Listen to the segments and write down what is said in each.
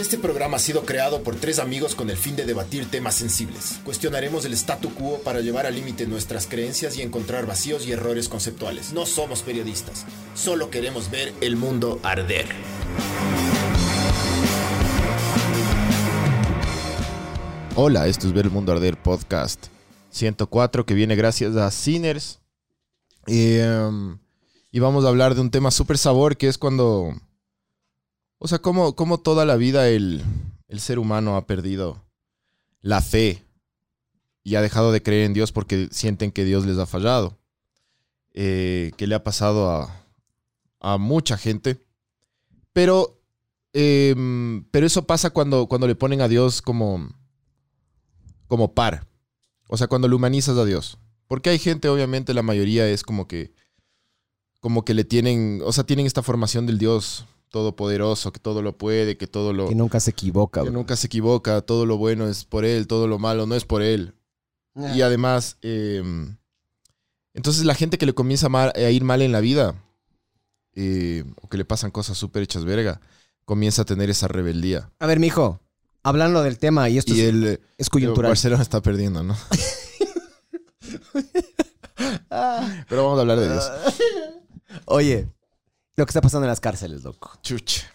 Este programa ha sido creado por tres amigos con el fin de debatir temas sensibles. Cuestionaremos el statu quo para llevar al límite nuestras creencias y encontrar vacíos y errores conceptuales. No somos periodistas, solo queremos ver el mundo arder. Hola, esto es Ver el Mundo Arder Podcast 104 que viene gracias a Sinners. Em, y vamos a hablar de un tema súper sabor que es cuando o sea, como, toda la vida el, ser humano ha perdido la fe y ha dejado de creer en Dios porque sienten que Dios les ha fallado. Eh, que le ha pasado a, mucha gente. Pero, em, pero eso pasa cuando, cuando le ponen a Dios como, como par. O sea, cuando lo humanizas a Dios. Porque hay gente, obviamente, la mayoría es como que, como que le tienen, o sea, tienen esta formación del Dios todopoderoso, que todo lo puede, que todo lo... Que nunca se equivoca. Que nunca se equivoca, todo lo bueno es por él, todo lo malo no es por él. Y además, em, entonces la gente que le comienza a, ir mal en la vida, eh, o que le pasan cosas súper hechas verga, comienza a tener esa rebeldía. A ver, mijo, hablando del tema, y esto es, el, es coyuntural. Barcelona está perdiendo, ¿no? Pero vamos a hablar de Dios. Oye, lo que está pasando en las cárceles, loco. Chucha.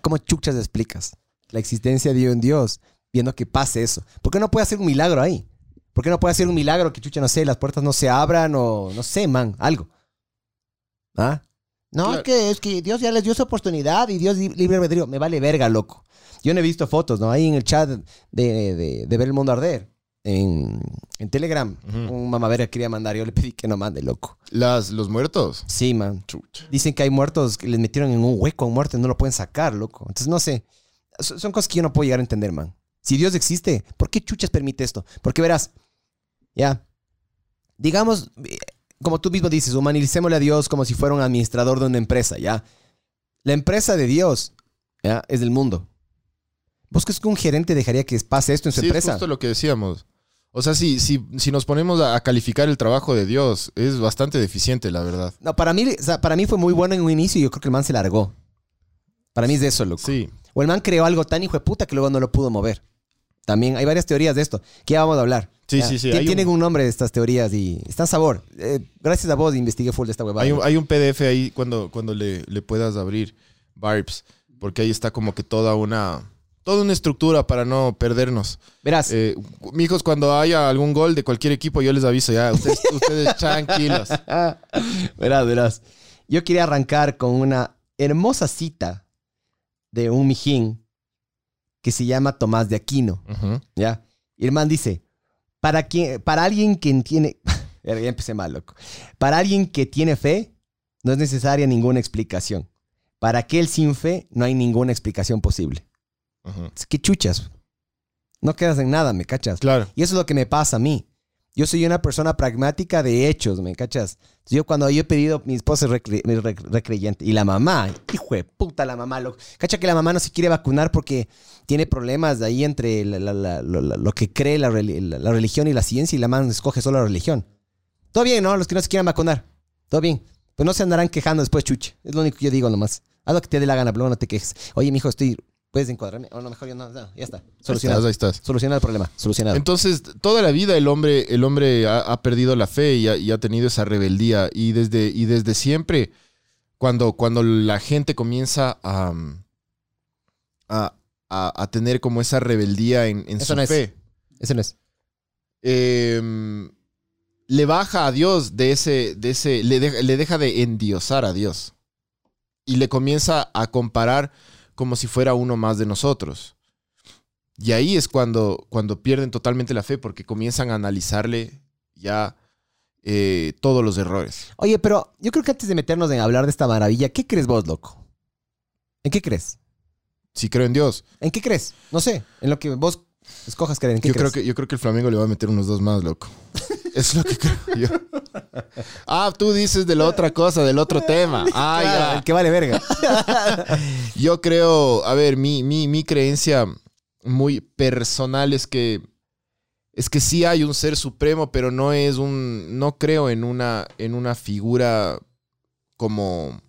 ¿Cómo chuchas explicas la existencia de un Dios viendo que pase eso? ¿Por qué no puede hacer un milagro ahí? ¿Por qué no puede hacer un milagro que chucha, no sé, las puertas no se abran o no sé, man, algo? ¿Ah? No, es, que, es que Dios ya les dio su oportunidad y Dios libre albedrío. Me vale verga, loco. Yo no he visto fotos, ¿no? Ahí en el chat de, de ver el mundo arder en, Telegram. Un mamavera quería mandar, yo le pedí que no mande, loco. Las, ¿Los muertos? Sí, man. Dicen que hay muertos que les metieron en un hueco a un muerto y no lo pueden sacar, loco. Entonces, no sé. Son cosas que yo no puedo llegar a entender, man. Si Dios existe, ¿por qué chuchas permite esto? Porque verás, ya, digamos, como tú mismo dices, humanicémosle a Dios como si fuera un administrador de una empresa, ¿ya? La empresa de Dios, ¿ya? Es del mundo. ¿Vos crees que un gerente dejaría que pase esto en su sí, empresa? Es justo lo que decíamos. O sea, si, si, si nos ponemos a, calificar el trabajo de Dios, es bastante deficiente, la verdad. No, para mí, para mí fue muy bueno en un inicio y yo creo que el man se largó. Para mí es de eso, loco. Sí. O el man creó algo tan hijo de puta que luego no lo pudo mover. También hay varias teorías de esto, que ya vamos a hablar. Sí, sí, sí. Tienen un... nombre de estas teorías y están sabor. Eh, gracias a vos investigué full de esta huevada. Hay un, hay un PDF ahí cuando, cuando le, le puedas abrir, Barbs, porque ahí está como que toda una toda una estructura para no perdernos. Verás. Eh, mijos, cuando haya algún gol de cualquier equipo, yo les aviso ya. Ustedes, ustedes tranquilos. verás, verás. Yo quería arrancar con una hermosa cita de un mijín que se llama Tomás de Aquino. ¿Ya? Y el man dice, para, quien, para alguien que tiene... ya empecé mal, loco. Para alguien que tiene fe, no es necesaria ninguna explicación. Para aquel sin fe, no hay ninguna explicación posible. Es que chuchas. No quedas en nada, ¿me cachas? Claro. Y eso es lo que me pasa a mí. Yo soy una persona pragmática de hechos, ¿me cachas? Yo cuando yo he pedido, mi esposa es recreyente. Y la mamá, hijo de puta la mamá. Lo, cacha que la mamá no se quiere vacunar porque tiene problemas de ahí entre lo que cree la, religión y la ciencia y la mamá escoge solo la religión. Todo bien, ¿no? Los que no se quieran vacunar. Todo bien. Pues no se andarán quejando después, chuche. Es lo único que yo digo nomás. Haz lo que te dé la gana, pero no te quejes. Oye, mijo, estoy puedes encuadrarme. O no, mejor yo no, ya está. Solucionado. Ahí estás, Solucionado el problema. Solucionado. Entonces, toda la vida el hombre, el hombre ha, perdido la fe y ha, tenido esa rebeldía. Y desde, y desde siempre, cuando, cuando la gente comienza a, a, tener como esa rebeldía en, en su fe. Eso no es. Em, le baja a Dios de ese, de ese, le, le deja de endiosar a Dios. Y le comienza a comparar como si fuera uno más de nosotros. Y ahí es cuando, cuando pierden totalmente la fe porque comienzan a analizarle ya eh, todos los errores. Oye, pero yo creo que antes de meternos en hablar de esta maravilla, ¿qué crees vos, loco? ¿En qué crees? Si creo en Dios. ¿En qué crees? No sé, en lo que vos escojas creer. ¿En qué yo, crees? Creo que, yo creo que el Flamengo le va a meter unos dos más, loco. Es lo que creo yo. Ah, tú dices de la otra cosa, del otro tema. Ah, ya. El que vale verga. Yo creo, a ver, mi, mi, mi creencia muy personal es que es que sí hay un ser supremo, pero no es un no creo en una en una figura como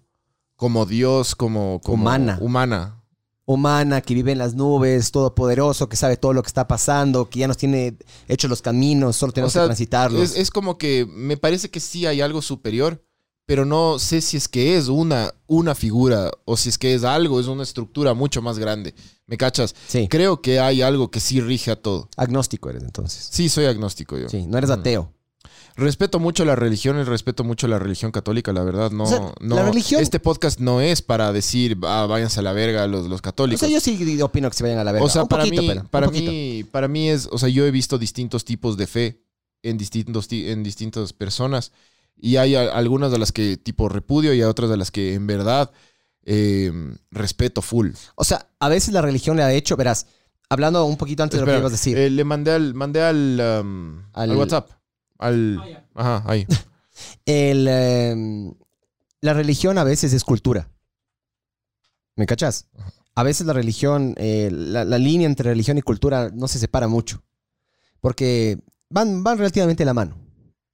como Dios, como, como humana. Humana. Humana que vive en las nubes, todopoderoso, que sabe todo lo que está pasando, que ya nos tiene hechos los caminos, solo tenemos O sea, que transitarlos. Es, es como que me parece que sí hay algo superior, pero no sé si es que es una, una figura o si es que es algo, es una estructura mucho más grande. ¿Me cachas? Sí. Creo que hay algo que sí rige a todo. Agnóstico eres entonces. Sí, soy agnóstico yo. Sí, no eres ateo. Respeto mucho las religiones, respeto mucho la religión católica, la verdad. No, O sea, no, la religión- Este podcast no es para decir, ah, váyanse a la verga los, los O católicos. sea, yo sí opino que se vayan a la verga. O sea, un para, poquito, mí, pero, para, mí, para mí es, o sea, yo he visto distintos tipos de fe en, distintos, ti- en distintas personas y hay a- algunas de las que tipo repudio y hay otras de las que en verdad eh, respeto full. O sea, a veces la religión le ha hecho, verás, hablando un poquito antes de lo que ibas a decir. eh, le mandé al, mandé al, um, al... Al- WhatsApp. Al, Ajá, ahí. El, em, la religión a veces es cultura. ¿Me cachas? A veces la religión, eh, la, la línea entre religión y cultura no se separa mucho. Porque van, van relativamente de la mano.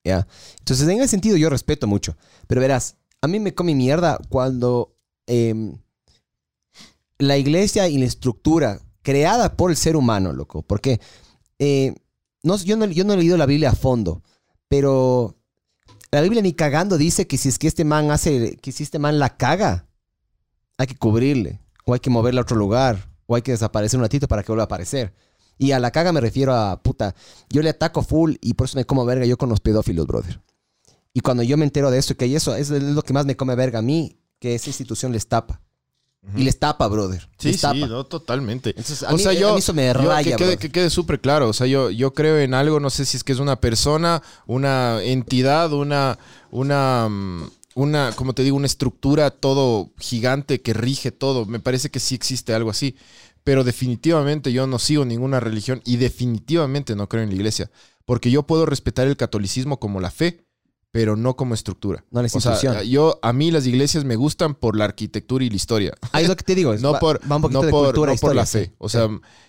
¿ya? Entonces, en ese sentido, yo respeto mucho. Pero verás, a mí me come mierda cuando em, la iglesia y la estructura creada por el ser humano, loco. Porque eh, no, yo, no, yo no he leído la Biblia a fondo, pero la Biblia ni cagando dice que si es que este man hace, que si este man la caga, hay que cubrirle, o hay que moverla a otro lugar, o hay que desaparecer un ratito para que vuelva a aparecer. Y a la caga me refiero a, puta, yo le ataco full y por eso me como verga yo con los pedófilos, brother. Y cuando yo me entero de eso, que eso es lo que más me come verga a mí, que esa institución les tapa. Y les tapa, brother. Sí, les tapa. sí, no, totalmente. Entonces, a o mí- sea, a yo, mí eso me yo raya, que quede, que quede súper claro. O sea, yo, yo creo en algo, no sé si es que es una persona, una entidad, una, una, mm, una, como te digo, una estructura todo gigante que rige todo. Me parece que sí existe algo así. Pero definitivamente yo no sigo ninguna religión y definitivamente no creo en la iglesia. Porque yo puedo respetar el catolicismo como la fe, pero no como estructura. No la O sea, institución. yo, a mí las iglesias me gustan por la arquitectura y la historia. Ahí es lo que te digo. es- No por, va un poquito no de por, cultura, no por la fe. O sea,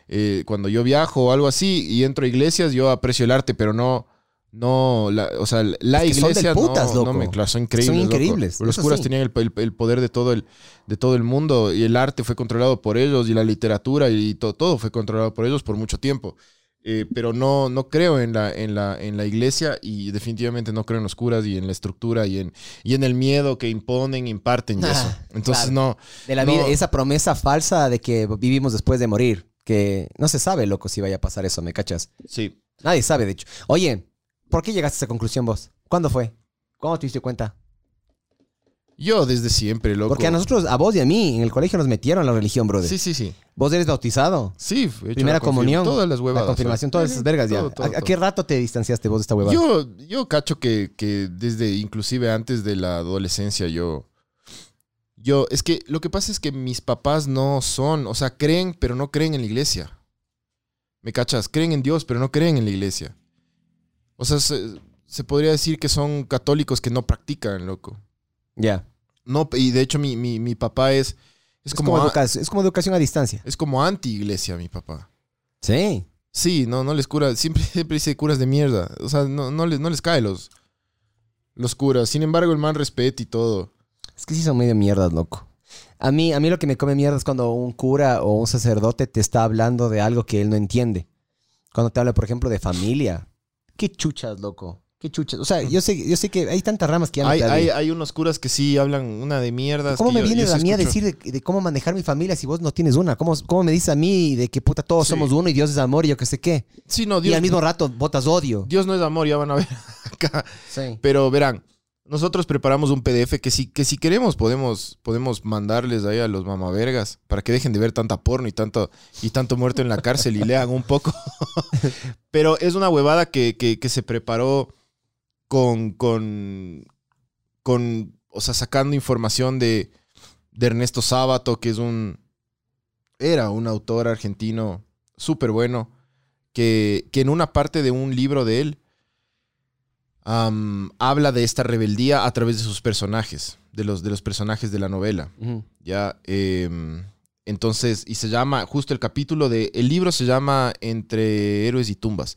eh, cuando yo viajo o algo así y entro a iglesias, yo aprecio el arte, pero no, no, la, o sea, la Es que son iglesia putas, no, loco. no me, claro, son increíbles. Son loco. increíbles, Los curas sí. tenían el, el- el poder de todo el, de todo el mundo y el arte fue controlado por ellos y la literatura y to- todo fue controlado por ellos por mucho tiempo. Eh, pero no, no creo en la, en, la, en la iglesia y definitivamente no creo en los curas y en la estructura y en, y en el miedo que imponen, imparten y Ah, eso. Entonces claro. no, De la No. vida, esa promesa falsa de que vivimos después de morir. Que no se sabe, loco, si vaya a pasar eso, ¿me cachas? sí. Nadie sabe, de hecho. Oye, ¿por qué llegaste a esa conclusión vos? ¿Cuándo fue? ¿Cuándo te diste cuenta? Yo desde siempre, loco. Porque a nosotros, a vos y a mí, en el colegio nos metieron la religión, brother. Sí, sí, sí. Vos eres bautizado. Sí, he hecho Primera la comunión. Todas las huevadas. la confirmación, todas esas vergas ya. Todo, todo, ¿A, qué rato te distanciaste vos de esta huevada? Yo, yo cacho que, que desde, inclusive antes de la adolescencia, yo. Yo, es que lo que pasa es que mis papás no son, o sea, creen, pero no creen en la iglesia. ¿Me cachas? Creen en Dios, pero no creen en la iglesia. O sea, se, se podría decir que son católicos que no practican, loco. Ya. No, y de hecho mi, mi, mi papá es, es, Es como, como, a- educa- es como educación a distancia. es como anti-iglesia, mi papá. Sí. Sí, no, no les cura. Siempre, siempre dice curas de mierda. O sea, no, no, les, no les cae los, los curas. Sin embargo, el man respeta y todo. Es que sí son medio mierdas, loco. A mí, a mí lo que me come mierda es cuando un cura o un sacerdote te está hablando de algo que él no entiende. Cuando te habla, por ejemplo, de familia. Qué chuchas, loco. Qué chuchas. O sea, yo sé, yo sé que hay tantas ramas que ya no Hay, hay, hay unos curas que sí hablan una de mierdas. ¿Cómo que me yo- viene yo sí a mí a escucho. decir de, de cómo manejar mi familia si vos no tienes una? ¿Cómo, cómo me dices a mí de que puta todos Sí. somos uno y Dios es amor y yo qué sé qué? Sí, no, y Dios, al mismo rato botas odio. Dios no es amor, ya van a ver acá. Sí. Pero verán, nosotros preparamos un PDF que si, que si queremos podemos, podemos mandarles ahí a los mamavergas para que dejen de ver tanta porno y tanto, y tanto muerto en la cárcel y lean un poco. Pero es una huevada que, que- que se preparó con, con, con, o sea, sacando información de, de Ernesto Sábato, que es un, era un autor argentino súper bueno, que, que en una parte de un libro de él, habla de esta rebeldía a través de sus personajes, de los, de los personajes de la novela. Ya, em, entonces, y se llama, justo el capítulo de, el libro se llama Entre héroes y tumbas.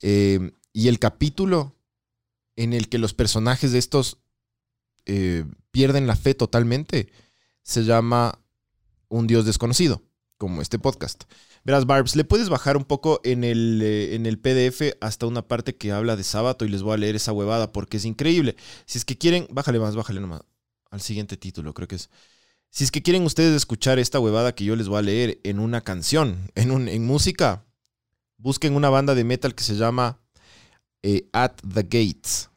Em, y el capítulo en el que los personajes de estos eh, pierden la fe totalmente se llama Un Dios desconocido. como este podcast. Verás, Barbs, le puedes bajar un poco en el, eh, en el PDF hasta una parte que habla de sábado y les voy a leer esa huevada porque es increíble. Si es que quieren, bájale más, bájale nomás al siguiente título, creo que es. Si es que quieren ustedes escuchar esta huevada que yo les voy a leer en una canción, en, un, en música, busquen una banda de metal que se llama eh, At the Gates,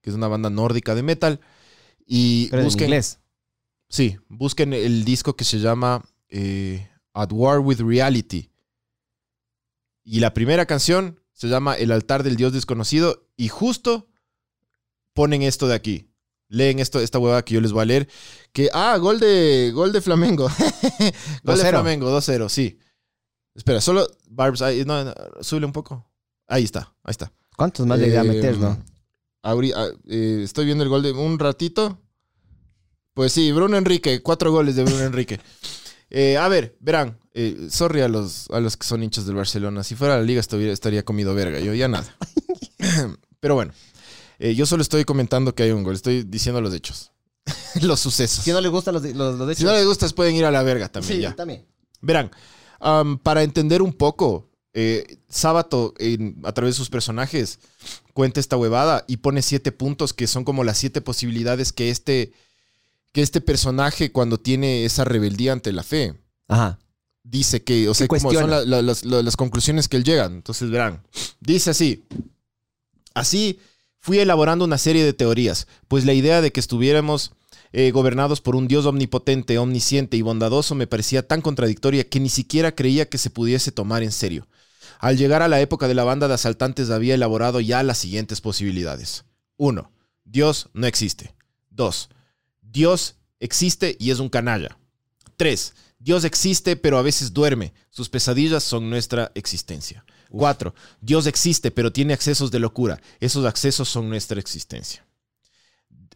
que es una banda nórdica de metal. Y Pero en busquen, inglés. Sí, busquen el disco que se llama eh, At War with Reality. Y la primera canción se llama El altar del Dios desconocido. Y justo ponen esto de aquí. Leen esto, esta huevada que yo les voy a leer. Que, ah, gol de, gol de Flamengo. gol de 2-0. Flamengo, 2-0, sí. Espera, solo Barbs, no, no, súbele un poco. Ahí está, ahí está. ¿Cuántos más le irá a Eh, meter, no? Ahori- ah, eh, estoy viendo el gol de un ratito. Pues sí, Bruno Enrique, cuatro goles de Bruno Enrique. Eh, a ver, verán, eh, sorry a los, a los que son hinchas del Barcelona. Si fuera la liga estuviera- estaría comido verga, yo ya nada. Pero bueno, eh, yo solo estoy comentando que hay un gol, estoy diciendo los hechos, los sucesos. Si no le gustan los, los Si no les gustas pueden ir a la verga también Sí, ya. también. Verán, para entender un poco, eh, Sábato, en- a través de sus personajes, cuenta esta huevada y pone siete puntos que son como las siete posibilidades que este, que este personaje, cuando tiene esa rebeldía ante la fe, Ajá. dice que, o sea, como son cuestiona. la- la- las, la- las conclusiones que él llega. Entonces, verán, dice así. Así fui elaborando una serie de teorías, pues la idea de que estuviéramos eh, gobernados por un Dios omnipotente, omnisciente y bondadoso me parecía tan contradictoria que ni siquiera creía que se pudiese tomar en serio. Al llegar a la época de la banda de asaltantes había elaborado ya las siguientes posibilidades. 1. Dios no existe. 2. Dios existe y es un canalla. 3. Dios existe pero a veces duerme. Sus pesadillas son nuestra existencia. 4. Dios existe pero tiene accesos de locura. Esos accesos son nuestra existencia.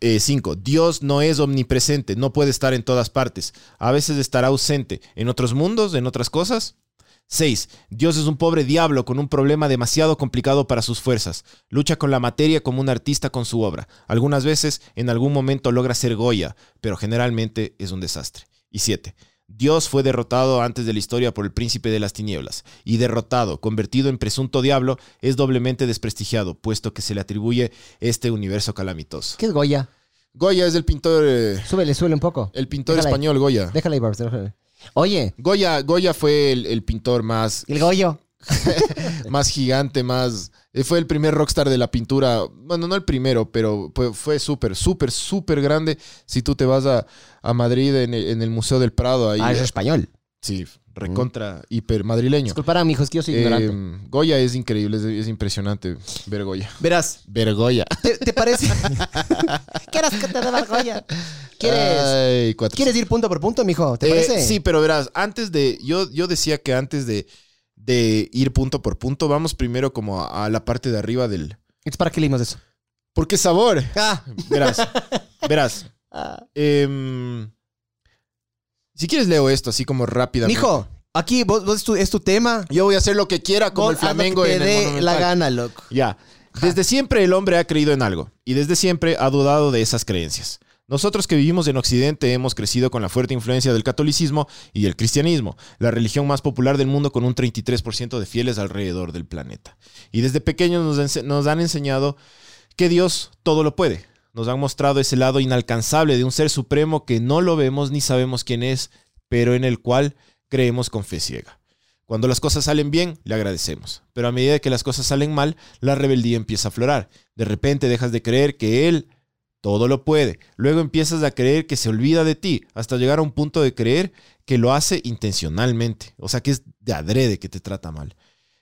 5. Dios no es omnipresente, no puede estar en todas partes. A veces estará ausente en otros mundos, en otras cosas. 6. Dios es un pobre diablo con un problema demasiado complicado para sus fuerzas. Lucha con la materia como un artista con su obra. Algunas veces, en algún momento, logra ser Goya, pero generalmente es un desastre. Y 7. Dios fue derrotado antes de la historia por el príncipe de las tinieblas, y derrotado, convertido en presunto diablo, es doblemente desprestigiado, puesto que se le atribuye este universo calamitoso. ¿Qué es Goya? Goya es el pintor, eh, Súbele, súbele un poco. el pintor Déjala ahí. español Goya. Déjala ahí, Barbs, déjala ahí. Oye, Goya, Goya fue el, el pintor más, el Goyo. más gigante, más... eh, Fue el primer rockstar de la pintura. Bueno, no el primero, pero fue- súper, súper, súper grande. Si tú te vas a, a Madrid en el, en el Museo del Prado, ahí... Ah, es español. Sí, recontra, hiper madrileño. Disculparán, mijos, que yo soy ignorante. Eh, Goya es increíble, es, es impresionante ver Goya. Verás, Ver Goya. ¿te, te parece? ¿Quieres que te deba Goya? ¿Quieres, Ay, cuatro- ¿Quieres ir punto por punto, mijo? ¿Te Eh, parece? Sí, pero verás, antes de. Yo, yo decía que antes de, de ir punto por punto, vamos primero como a, a la parte de arriba del. ¿Es para qué leímos eso? Porque sabor. Ah. Verás. verás. em, si quieres, leo esto así como rápidamente. Mijo, aquí vos, vos es, tu, es tu tema. Yo voy a hacer lo que quiera como Vos el Flamengo te en dé la gana, loco. Ya. Desde siempre el hombre ha creído en algo y desde siempre ha dudado de esas creencias. Nosotros que vivimos en Occidente hemos crecido con la fuerte influencia del catolicismo y del cristianismo, la religión más popular del mundo con un 33% de fieles alrededor del planeta. Y desde pequeños nos, nos han enseñado que Dios todo lo puede. Nos han mostrado ese lado inalcanzable de un ser supremo que no lo vemos ni sabemos quién es, pero en el cual creemos con fe ciega. Cuando las cosas salen bien, le agradecemos. Pero a medida que las cosas salen mal, la rebeldía empieza a aflorar. De repente dejas de creer que Él todo lo puede. Luego empiezas a creer que se olvida de ti, hasta llegar a un punto de creer que lo hace intencionalmente. O sea, que es de adrede que te trata mal.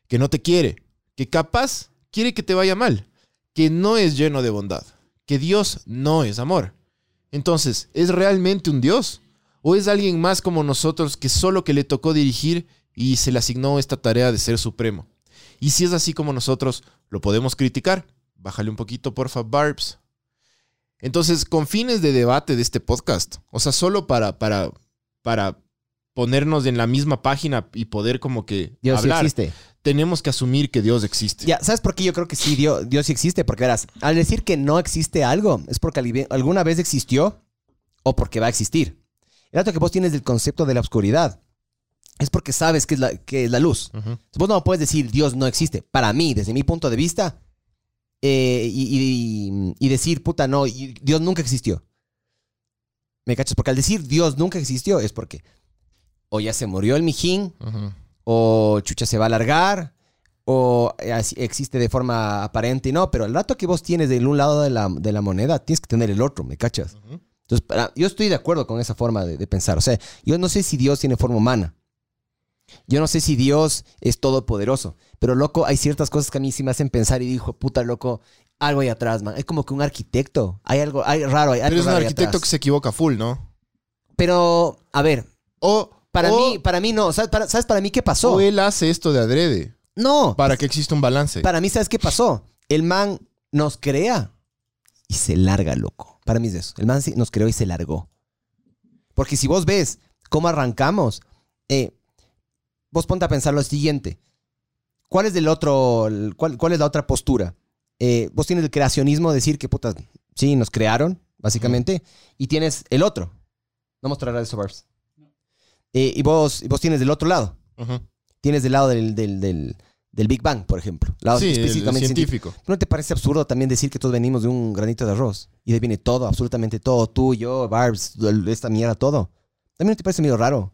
Que no te quiere. Que capaz quiere que te vaya mal. Que no es lleno de bondad. Que Dios no es amor. Entonces, ¿es realmente un Dios? ¿O es alguien más como nosotros que solo que le tocó dirigir y se le asignó esta tarea de ser supremo? Y si es así como nosotros, ¿lo podemos criticar? Bájale un poquito, porfa, Barbs. Entonces, con fines de debate de este podcast, o sea, solo para, para, para ponernos en la misma página y poder como que Dios sí hablar, existe. tenemos que asumir que Dios existe. Ya, ¿sabes por qué yo creo que sí, Dios, Dios sí existe? Porque verás, al decir que no existe algo, es porque alguna vez existió o porque va a existir. El dato que vos tienes del concepto de la oscuridad. es porque sabes que es la, que es la luz. Ujú. Vos no puedes decir Dios no existe. Para mí, desde mi punto de vista, eh, y, y- y decir, puta, no, Dios nunca existió. ¿Me cachas? Porque al decir Dios nunca existió es porque o ya se murió el mijín, o chucha se va a alargar, o existe de forma aparente y no, pero el rato que vos tienes del un lado de la, de la moneda, tienes que tener el otro, ¿me cachas? Entonces, para- yo estoy de acuerdo con esa forma de, de pensar. O sea, yo no sé si Dios tiene forma humana. Yo no sé si Dios es todopoderoso. Pero, loco, hay ciertas cosas que a mí sí me hacen pensar y digo, puta, loco, algo hay atrás, man. Es como que un arquitecto. Hay algo, hay raro. Hay algo Pero es un ahí arquitecto que se equivoca full, ¿no? Pero, a ver, O para o- mí, para mí no. ¿Sabes para, ¿sabes para mí qué pasó? o él hace esto de adrede No. para que exista un balance. Para mí, ¿sabes qué pasó? El man nos crea y se larga, loco. Para mí es eso. El man nos creó y se largó. Porque si vos ves cómo arrancamos, eh, vos ponte a pensar lo siguiente. ¿Cuál es del otro, cuál, cuál es la otra postura? Eh, vos tienes el creacionismo, decir que puta, sí, nos crearon, básicamente, y tienes el otro. No mostrarás eso, Barbs. Eh, y vos, y vos tienes del otro lado. Tienes del lado del, del, del- del Big Bang, por ejemplo. Lado Sí, el específicamente científico. científico. ¿No te parece absurdo también decir que todos venimos de un granito de arroz? Y de ahí viene todo, absolutamente todo. Tú, yo, Barbs, esta mierda, todo. ¿También no te parece medio raro?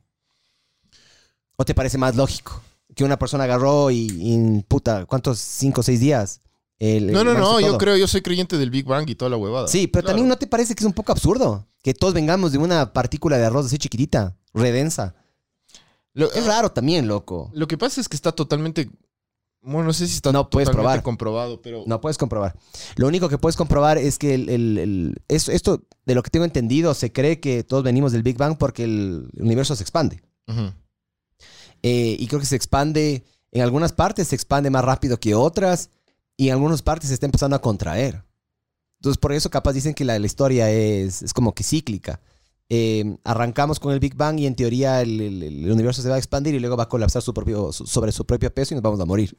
¿O te parece más lógico? Que una persona agarró y, y puta, ¿cuántos? ¿Cinco o seis días? El- No, no, no, yo creo, yo soy creyente del Big Bang y toda la huevada. Sí, pero Claro. también ¿no te parece que es un poco absurdo? Que todos vengamos de una partícula de arroz así chiquitita, redensa. Lo, Es raro también, loco. lo que pasa es que está totalmente. Bueno, no sé si está No puedes totalmente probar. comprobado, pero. No puedes comprobar. Lo único que puedes comprobar es que el, el- el- es- esto, de lo que tengo entendido, se cree que todos venimos del Big Bang porque el universo se expande. Ujú. Eh, y creo que se expande, en algunas partes se expande más rápido que otras, y en algunas partes se está empezando a contraer. Entonces, por eso capaz dicen que la, la historia es, es como que cíclica. Eh, arrancamos con el Big Bang y en teoría el, el- el universo se va a expandir y luego va a colapsar su propio, su- sobre su propio peso y nos vamos a morir.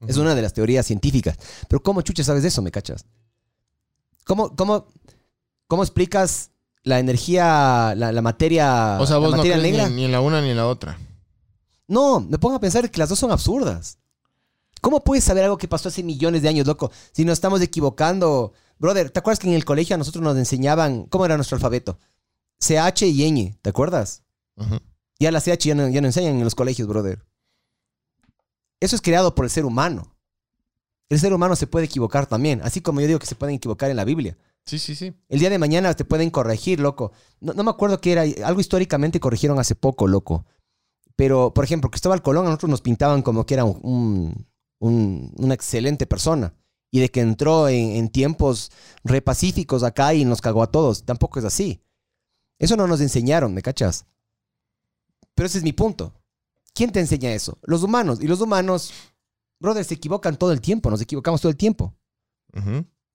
Es Ujú. una de las teorías científicas. Pero ¿cómo chucha sabes de eso, me cachas? ¿Cómo, cómo, cómo explicas la energía, la, la materia, O sea, la vos no materia crees negra? ni, ni en la una ni en la otra. No, me pongo a pensar que las dos son absurdas. ¿Cómo puedes saber algo que pasó hace millones de años, loco? Si nos estamos equivocando. Brother, ¿te acuerdas que en el colegio a nosotros nos enseñaban cómo era nuestro alfabeto? CH y ñ, ¿te acuerdas? Ya la CH ya no, ya no enseñan en los colegios, brother. Eso es creado por el ser humano. El ser humano se puede equivocar también, así como yo digo que se pueden equivocar en la Biblia. Sí, sí, sí. El día de mañana te pueden corregir, loco. No, no me acuerdo qué era. Algo históricamente corrigieron hace poco, loco. Pero, por ejemplo, Cristóbal Colón a nosotros nos pintaban como que era un, un- un- una excelente persona. Y de que entró en, en tiempos re pacíficos acá y nos cagó a todos. Tampoco es así. Eso no nos enseñaron, ¿me cachas? Pero ese es mi punto. ¿Quién te enseña eso? Los humanos. Y los humanos, brother, se equivocan todo el tiempo. Nos equivocamos todo el tiempo.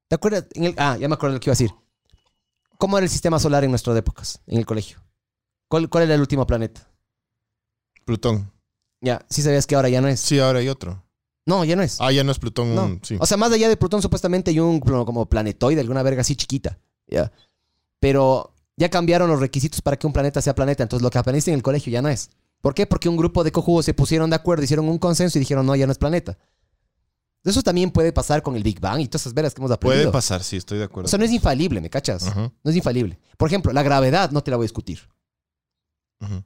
¿Te acuerdas? En el- ah, ya me acuerdo lo que iba a decir. ¿Cómo era el sistema solar en nuestras épocas, en el colegio? ¿Cuál, cuál era el último planeta? Plutón. Ya, sí sabías que ahora ya no es. Sí, ahora hay otro. No, ya no es. Ah, ya no es Plutón. No. un- sí. O sea, más allá de Plutón, supuestamente hay un pl- como planetoide, alguna verga así chiquita. Ya. Pero ya cambiaron los requisitos para que un planeta sea planeta. Entonces, lo que aprendiste en el colegio ya no es. ¿Por qué? Porque un grupo de cojudos se pusieron de acuerdo, hicieron un consenso y dijeron, no, ya no es planeta. Eso también puede pasar con el Big Bang y todas esas veras que hemos aprendido. Puede pasar, sí, estoy de acuerdo. O sea, no es infalible, ¿me cachas? No es infalible. Por ejemplo, la gravedad no te la voy a discutir. ujú.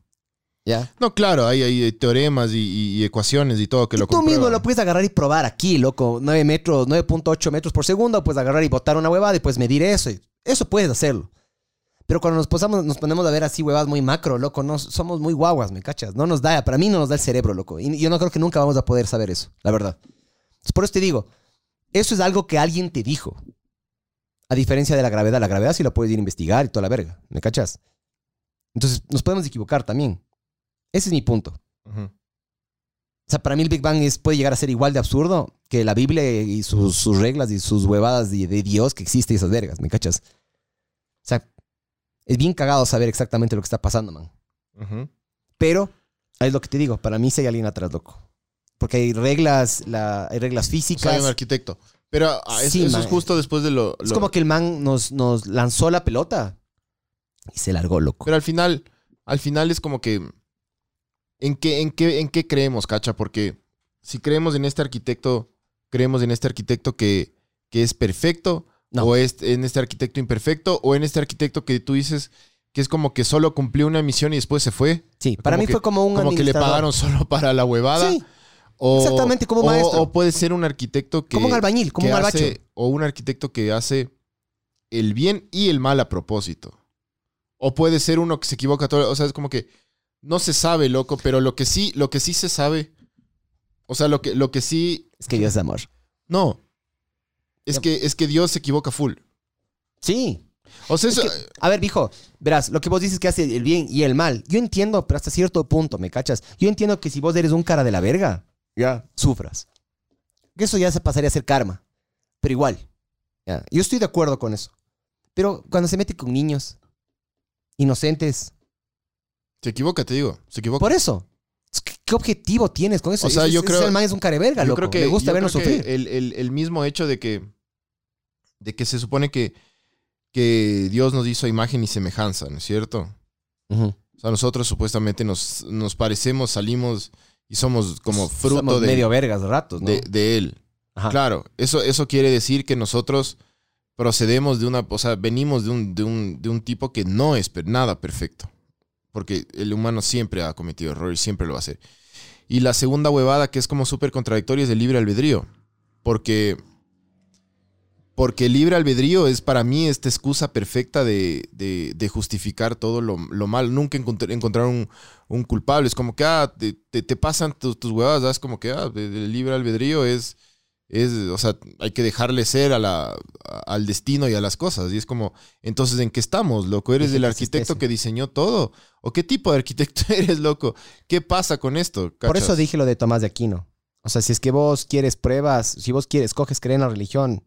¿Ya? No, claro, hay, hay teoremas y, ecuaciones y todo que Y lo tú mismo lo puedes agarrar y probar aquí, loco. 9 metros, 9.8 metros por segundo, puedes agarrar y botar una huevada y puedes medir eso. y- Eso puedes hacerlo. Pero cuando nos, posamos, nos ponemos a ver así huevadas muy macro, loco, no, somos muy guaguas, ¿me cachas? No nos da, para mí no nos da el cerebro, loco. Y yo no creo que nunca vamos a poder saber eso, la verdad. Entonces, por eso te digo, eso es algo que alguien te dijo. A diferencia de la gravedad, la gravedad sí la puedes ir a investigar y toda la verga, ¿me cachas? Entonces, nos podemos equivocar también. Ese es mi punto. O sea, para mí el Big Bang es, puede llegar a ser igual de absurdo que la Biblia y sus, sus reglas y sus huevadas de, de Dios que existe y esas vergas, ¿me cachas? O sea, es bien cagado saber exactamente lo que está pasando, man. Pero, es lo que te digo, para mí sí hay alguien atrás, loco. Porque hay reglas, la, hay reglas O sea, hay físicas. un arquitecto. Pero ah, es- Sí, eso man. es justo después de lo... es lo- como que el man nos, nos lanzó la pelota y se largó, loco. Pero al final, al final es como que ¿En qué, en, qué, ¿En qué creemos, Cacha? Porque si creemos en este arquitecto, creemos en este arquitecto que, que es perfecto, No. o es en este arquitecto imperfecto, o en este arquitecto que tú dices que es como que solo cumplió una misión y después se fue. Sí, para Como mí que- fue como un Como que le pagaron solo para la huevada. Sí, o, exactamente, como un maestro. O puede ser un arquitecto que. como un albañil, como un albacho. hace- o un arquitecto que hace el bien y el mal a propósito. O puede ser uno que se equivoca todo. O sea, es como que no se sabe, loco, pero lo que sí, lo que sí se sabe. O sea, lo que, lo que sí. Es que Dios es amor. No. Es que, es que Dios se equivoca full. Sí. O sea, Es eso. que- a ver, viejo, verás, lo que vos dices que hace el bien y el mal, yo entiendo, pero hasta cierto punto, ¿me cachas? Yo entiendo que si vos eres un cara de la verga, ya, sufras. Que eso ya se pasaría a ser karma. Pero igual, yo estoy de acuerdo con eso. Pero cuando se mete con niños, inocentes, Se equivoca, te digo. Se equivoca. por eso. es ¿Qué objetivo tienes con eso? O sea, yo ese creo- el man es un cara de verga, Yo loco. creo que, Le gusta vernos sufrir. El, el- el mismo hecho de que, de que se supone que, que Dios nos hizo imagen y semejanza, ¿no es cierto? Ujú. O sea, nosotros supuestamente nos, nos parecemos, salimos y somos como fruto Somos de, medio vergas ratos, ¿no? de, de Él. Ajá. Claro, eso, eso quiere decir que nosotros procedemos de una, o sea, venimos de un, de un, de un tipo que no es nada perfecto. Porque el humano siempre ha cometido errores, siempre lo va a hacer. Y la segunda huevada que es como súper contradictoria es el libre albedrío. Porque, porque el libre albedrío es para mí esta excusa perfecta de, de- justificar todo lo, lo mal. Nunca encontr- encontrar un, culpable. Es como que ah, te, te- pasan tus, tus huevadas, ¿sabes? Como que ah, el libre albedrío es, es, o sea, hay que dejarle ser a la, a- al destino y a las cosas. Y es como, entonces, ¿en qué estamos, loco? ¿Eres el arquitecto que diseñó todo? ¿O qué tipo de arquitecto eres, loco? ¿Qué pasa con esto? Por eso dije lo de Tomás de Aquino. O sea, si es que vos quieres pruebas, si vos quieres, coges creer en la religión,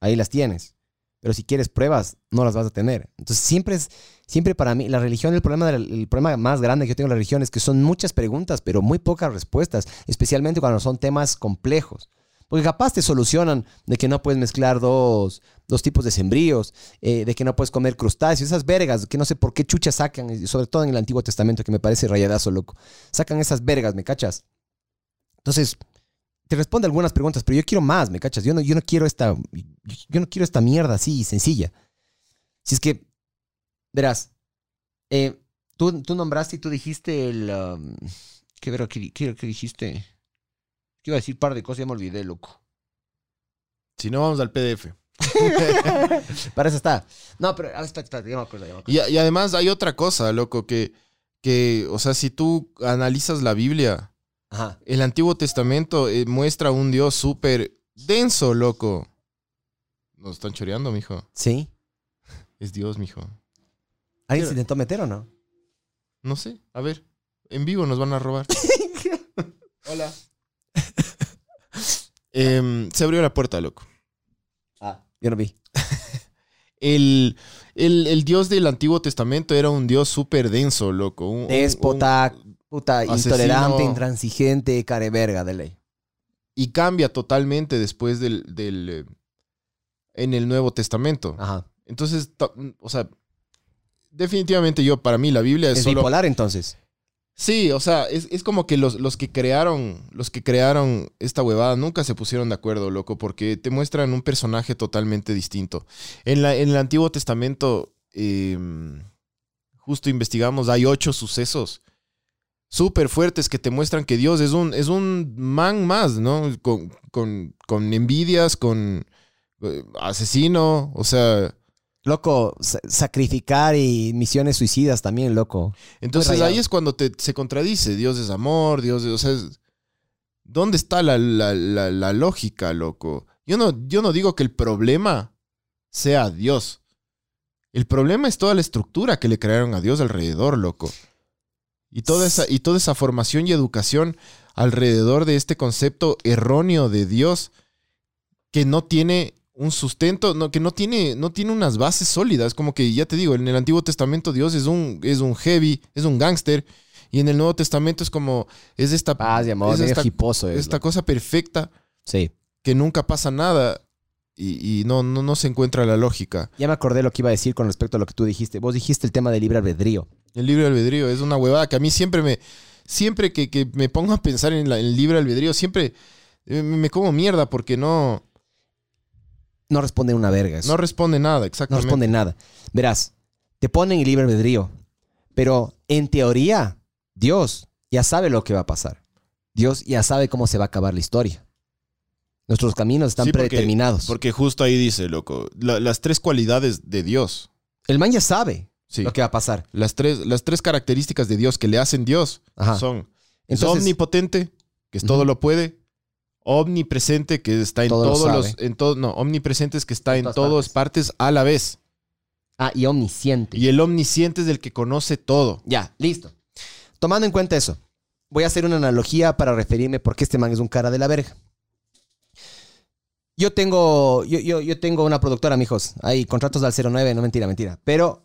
ahí las tienes. Pero si quieres pruebas, no las vas a tener. Entonces, siempre es, siempre para mí, la religión, el problema, del- el problema más grande que yo tengo en la religión es que son muchas preguntas, pero muy pocas respuestas, especialmente cuando son temas complejos. Porque capaz te solucionan de que no puedes mezclar dos, dos tipos de sembríos, eh, de que no puedes comer crustáceos, esas vergas, que no sé por qué chuchas sacan, sobre todo en el Antiguo Testamento, que me parece rayadazo, loco. Sacan esas vergas, ¿me cachas? Entonces, te responde algunas preguntas, pero yo quiero más, ¿me cachas? Yo no, yo no quiero esta, yo no quiero esta mierda así, sencilla. Si es que, verás, eh, tú, tú nombraste y tú dijiste el... um, ¿Qué ver qué, qué- qué dijiste? Te iba a decir un par de cosas, ya me olvidé, loco. Si no, vamos al PDF. Para eso está. No, pero ah, espera, espera, ya me acuerdo, ya me acuerdo. Y, y además hay otra cosa, loco, que, que, o sea, si tú analizas la Biblia, Ajá. el Antiguo Testamento eh, muestra un Dios súper denso, loco. Nos están choreando, mijo. ¿Sí? Es Dios, mijo. ¿Alguien se intentó meter o no? No sé, a ver. En vivo nos van a robar. Hola. Em, se abrió la puerta, loco. Ah, yo no vi. El, el- el Dios del Antiguo Testamento era un Dios súper denso, loco. un- puta, asesino. intolerante, intransigente, careverga de ley. y cambia totalmente después del, del, eh, en el Nuevo Testamento. Ajá. Entonces, o sea, definitivamente yo, para mí, la Biblia es, Es solo... bipolar entonces. Sí, o sea, es, es como que los, los que crearon, los que crearon esta huevada nunca se pusieron de acuerdo, loco, porque te muestran un personaje totalmente distinto. En, la, en el Antiguo Testamento, eh, justo investigamos, hay ocho sucesos súper fuertes que te muestran que Dios es un, es un man más, ¿no? Con, con, con envidias, con eh, asesino, o sea... Loco, sa- sacrificar y misiones suicidas también, loco. Entonces ahí es cuando te, se contradice. Dios es amor, Dios es... O sea, es- ¿dónde está la, la- la- la lógica, loco? Yo no, yo no digo que el problema sea Dios. El problema es toda la estructura que le crearon a Dios alrededor, loco. Y toda esa, y toda esa formación y educación alrededor de este concepto erróneo de Dios que no tiene un sustento, no, que no tiene, no tiene unas bases sólidas. Como que ya te digo, en el Antiguo Testamento Dios es un, es un heavy, es un gángster. Y en el Nuevo Testamento es como, es esta, Paz y amor, es esta, hiposo es, esta cosa perfecta Sí. que nunca pasa nada y, y no, no, no se encuentra la lógica. Ya me acordé lo que iba a decir con respecto a lo que tú dijiste. Vos dijiste el tema del libre albedrío. El libre albedrío es una huevada que a mí siempre me, siempre que, que me pongo a pensar en, la- en el libre albedrío, siempre eh, me, me como mierda porque no, No responde una verga. eso. no responde nada, No exactamente. responde nada. Verás, te ponen el libre albedrío, pero en teoría, Dios ya sabe lo que va a pasar. Dios ya sabe cómo se va a acabar la historia. Nuestros caminos están Sí, porque- predeterminados. Porque justo ahí dice, loco, la- las tres cualidades de Dios. El man ya sabe Sí. lo que va a pasar. Las tres, las tres características de Dios que le hacen Dios Ajá. son es omnipotente, que es todo lo puede, omnipresente, que está en Todo lo todos los, en todo, no, omnipresente es que está En todas partes. a la vez. Ah, y omnisciente. Y el omnisciente es el que conoce todo. Ya, listo. Tomando en cuenta eso, voy a hacer una analogía para referirme por qué este man es un cara de la verga. Yo tengo, yo, yo, yo tengo una productora, mijos. Hay contratos al 09, no mentira, mentira. Pero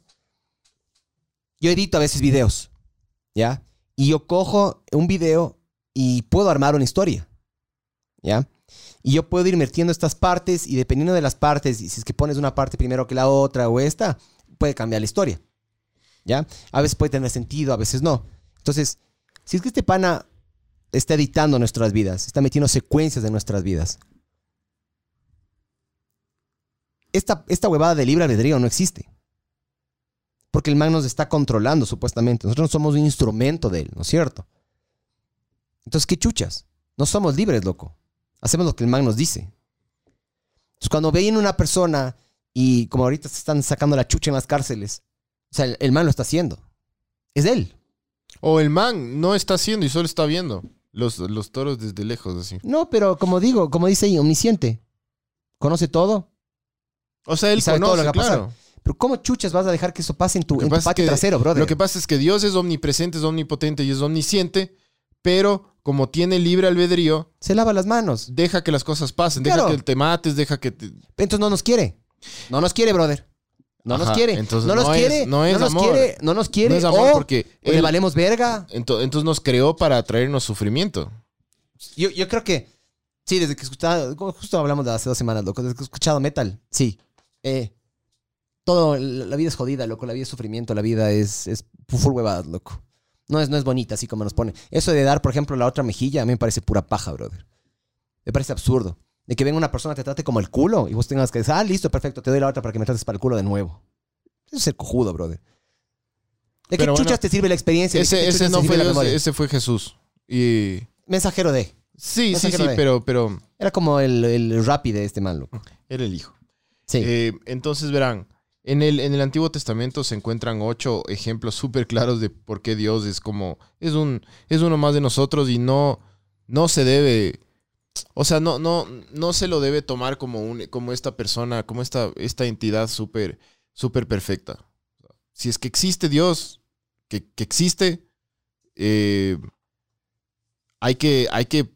yo edito a veces videos, ¿ya? Y yo cojo un video y puedo armar una historia, ¿ya? Y yo puedo ir metiendo estas partes y dependiendo de las partes, y si es que pones una parte primero que la otra o esta, puede cambiar la historia, ¿ya? A veces puede tener sentido, a veces no. Entonces, si es que este pana está editando nuestras vidas, está metiendo secuencias de nuestras vidas, esta, esta huevada de libre albedrío no existe. Porque el man nos está controlando, supuestamente. Nosotros no somos un instrumento de él, ¿no es cierto? Entonces, ¿qué chuchas? No somos libres, loco. Hacemos lo que el man nos dice. Entonces, cuando ven una persona y como ahorita se están sacando la chucha en las cárceles, o sea, el, el man lo está haciendo. Es él. O el man no está haciendo y solo está viendo los, los toros desde lejos, así. No, pero como digo, como dice ahí, omnisciente. Conoce todo. O sea, él Y sabe todo lo que va a. Pero ¿cómo chuchas vas a dejar que eso pase en tu, en tu pasa es patio que- trasero, brother? Lo que pasa es que Dios es omnipresente, es omnipotente y es omnisciente, pero como tiene libre albedrío, Se lava las manos. deja que las cosas pasen, Claro. deja que te mates, deja que te... Entonces no nos quiere. No nos quiere, brother. No nos Ajá, quiere. entonces no nos no es- quiere. no es nos amor. quiere. No nos quiere. No es amor o porque le él- valemos verga. ento- entonces nos creó para traernos sufrimiento. Yo, yo creo que. Sí, desde que escuchaba. Justo hablamos de hace dos semanas, loco. Desde que he escuchado metal. Sí. Eh, todo. La vida es jodida, loco. La vida es sufrimiento. La vida es, es full huevadas, loco. No es, no es bonita, así como nos pone. Eso de dar, por ejemplo, la otra mejilla, a mí me parece pura paja, brother. Me parece absurdo. De que venga una persona, te trate como el culo y vos tengas que decir, ah, listo, perfecto, te doy la otra para que me trates para el culo de nuevo. Eso es ser cojudo, brother. ¿De qué Pero chuchas bueno, te sirve la experiencia? ¿De Ese, qué ese chuchas no te fue sirve la Dios, memoria? ese fue Jesús. Y... Mensajero de. Sí, sí, Mensajero sí, de. pero, pero Era como el, el rapi de este man, loco. era el hijo. Sí. Eh, entonces verán, en el, en el Antiguo Testamento se encuentran ocho ejemplos súper claros de por qué Dios es como, es, un, es uno más de nosotros y no, no se debe, o sea, no, no, no se lo debe tomar como, un, como esta persona, como esta, esta entidad súper, súper perfecta. Si es que existe Dios, que, que existe, eh, hay que, hay que,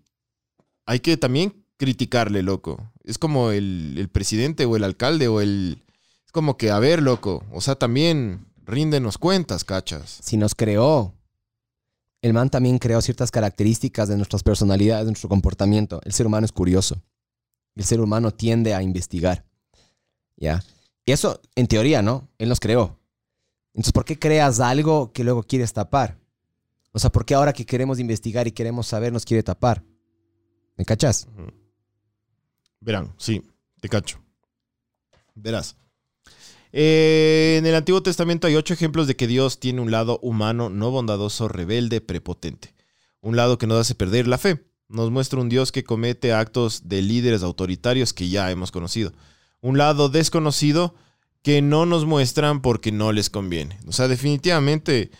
hay que también criticarle, loco. Es como el, el presidente o el alcalde o el... Como que, a ver, loco, o sea, también ríndenos cuentas, cachas. Si nos creó, el man también creó ciertas características de nuestras personalidades, de nuestro comportamiento. El ser humano es curioso. El ser humano tiende a investigar. ¿Ya? Y eso, en teoría, ¿no? Él nos creó. Entonces, ¿por qué creas algo que luego quieres tapar? O sea, ¿por qué ahora que queremos investigar y queremos saber nos quiere tapar? ¿Me cachas? Verán, sí, te cacho. Verás. Eh, en el Antiguo Testamento hay ocho ejemplos de que Dios tiene un lado humano, no bondadoso, rebelde, prepotente. Un lado que nos hace perder la fe. Nos muestra un Dios que comete actos de líderes autoritarios que ya hemos conocido. Un lado desconocido que no nos muestran porque no les conviene. O sea, definitivamente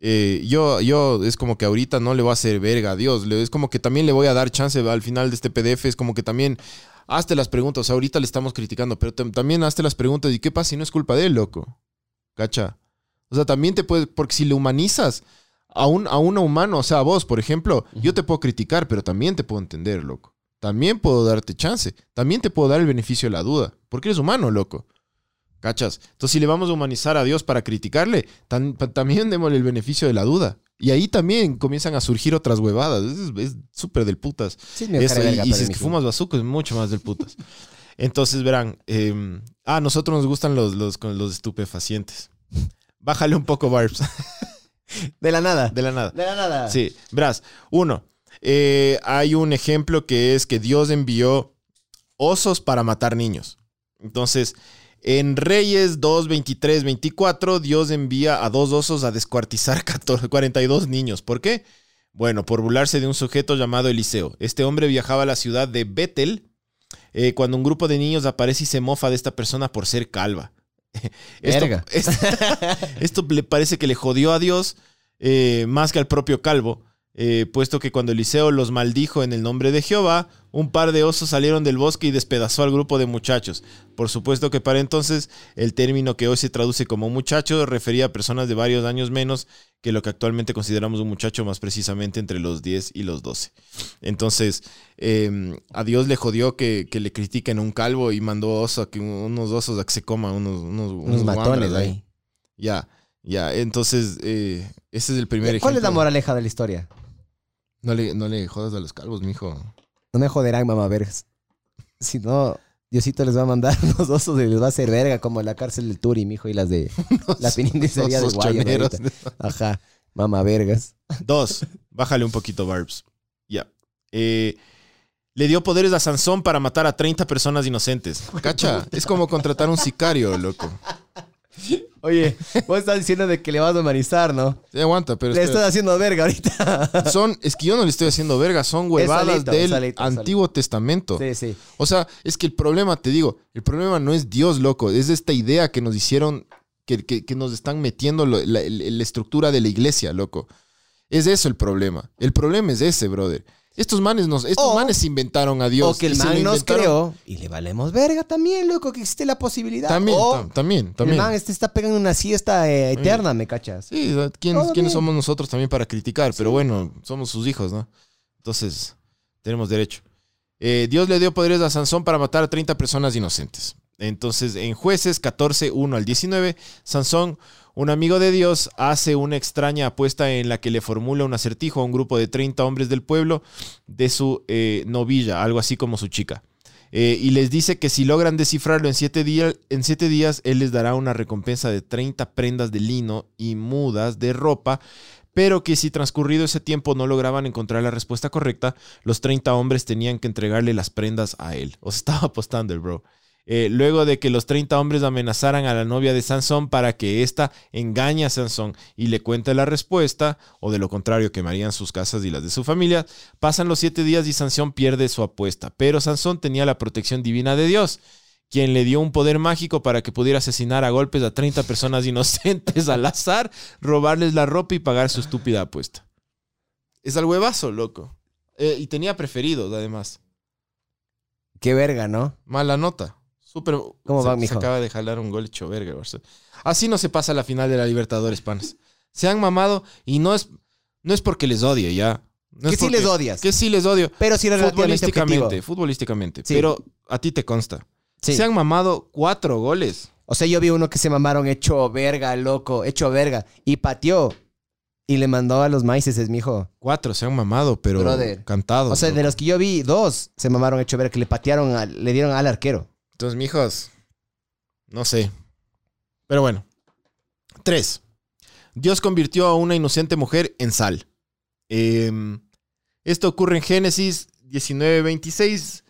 eh, yo, yo es como que ahorita no le voy a hacer verga a Dios. Es como que también le voy a dar chance al final de este PDF. Es como que también hazte las preguntas. Ahorita le estamos criticando, pero tam- también hazte las preguntas. ¿Y qué pasa si no es culpa de él, loco? ¿Cacha? O sea, también te puedes, porque si le humanizas a un, a uno humano, o sea, a vos, por ejemplo, yo te puedo criticar, pero también te puedo entender, loco. También puedo darte chance. También te puedo dar el beneficio de la duda. Porque eres humano, loco. ¿Cachas? Entonces, si le vamos a humanizar a Dios para criticarle, tan- también démosle el beneficio de la duda. Y ahí también comienzan a surgir otras huevadas. Es- súper del putas. Sí, es medio Eso, cara de y, si es que fumas bazuco, es mucho más del putas. Entonces, verán. eh, a nosotros nos gustan los, los, los estupefacientes. Bájale un poco, Barbs. De la nada. De la nada. De la nada. Sí, verás. Uno, eh, hay un ejemplo que es que Dios envió osos para matar niños. Entonces, en Reyes 2, 23, 24, Dios envía a dos osos a descuartizar 14 42 niños. ¿Por qué? Bueno, por burlarse de un sujeto llamado Eliseo. Este hombre viajaba a la ciudad de Betel eh, cuando un grupo de niños aparece y se mofa de esta persona por ser calva. Esto, Verga. esto- esto le parece que le jodió a Dios eh, más que al propio calvo, eh, puesto que cuando Eliseo los maldijo en el nombre de Jehová, un par de osos salieron del bosque y despedazó al grupo de muchachos. Por supuesto que para entonces el término que hoy se traduce como muchacho refería a personas de varios años menos que lo que actualmente consideramos un muchacho más precisamente entre los 10 y los 12. Entonces, eh, a Dios le jodió que, que le critiquen un calvo y mandó oso a que, unos osos a que se coman unos, unos, Unos unos matones ahí. Ya, ya. Entonces, eh, ese es el primer ¿Cuál es la ejemplo. moraleja de la historia? No le, no le jodas a los calvos, mijo. No me joderán, mamá vergas. Si no, Diosito les va a mandar unos osos y les va a hacer verga, como la cárcel del Turi, mijo, y las de la peninsular de choneros. ahorita. Ajá, mamá vergas. Dos, bájale un poquito, Barbs. Ya. Eh, le dio poderes a Sansón para matar a 30 personas inocentes. Cacha, es como contratar un sicario, loco. Oye, vos estás diciendo de que le vas a humanizar, ¿no? Sí, aguanta, pero Le espera. estás haciendo verga ahorita. son, es que yo no le estoy haciendo verga, son huevadas del Antiguo Testamento. sí, sí. O sea, es que el problema, te digo, el problema no es Dios, loco, es esta idea que nos hicieron, que, que- que nos están metiendo lo- la, la estructura de la iglesia, loco. Es eso el problema. El problema es ese, brother. Estos manes, nos, estos O- manes inventaron a Dios. o que el man nos creó y le valemos verga también, loco, que existe la posibilidad. También, O tam- también, el también. man este está pegando una siesta eh, eterna, ¿me cachas? Sí, ¿quién- Todo ¿quiénes bien. somos nosotros también para criticar? Pero bueno, somos sus hijos, ¿no? Entonces, tenemos derecho. Eh, Dios le dio poderes a Sansón para matar a 30 personas inocentes. Entonces, en jueces 14, 1 al 19, Sansón, un amigo de Dios, hace una extraña apuesta en la que le formula un acertijo a un grupo de 30 hombres del pueblo de su eh, novilla, algo así como su chica. Eh, y les dice que si logran descifrarlo en siete, días, en siete días, él les dará una recompensa de 30 prendas de lino y mudas de ropa, pero que si transcurrido ese tiempo no lograban encontrar la respuesta correcta, los 30 hombres tenían que entregarle las prendas a él. O estaba apostando el bro. Eh, luego de que los 30 hombres amenazaran a la novia de Sansón para que ésta engañe a Sansón y le cuente la respuesta, o de lo contrario quemarían sus casas y las de su familia, pasan los siete días y Sansón pierde su apuesta. Pero Sansón tenía la protección divina de Dios, quien le dio un poder mágico para que pudiera asesinar a golpes a 30 personas inocentes al azar, robarles la ropa y pagar su estúpida apuesta. Es al huevazo, loco. Eh, y tenía preferidos, además. Qué verga, ¿no? Mala nota. Súper. ¿Cómo se, va, se acaba de jalar un gol hecho verga. Así no se pasa la final de la Libertadores, panas. Se han mamado y no es, no es porque les odie, ya. No que sí porque- les odias. Que sí les odio. pero sí relativamente Futbolísticamente, objetivo. futbolísticamente. Sí. Pero a ti te consta. Sí. Se han mamado cuatro goles. O sea, yo vi uno que se mamaron hecho verga, loco, hecho verga. Y pateó. Y le mandó a los maíces, es mi hijo. Cuatro se han mamado, pero Brother. cantados. O sea, de los que yo vi, dos se mamaron hecho verga, que le patearon, al- le dieron al arquero. Entonces, mijos, no sé. Pero bueno. Tres. Dios convirtió a una inocente mujer en sal. Em, esto ocurre en Génesis 19:26.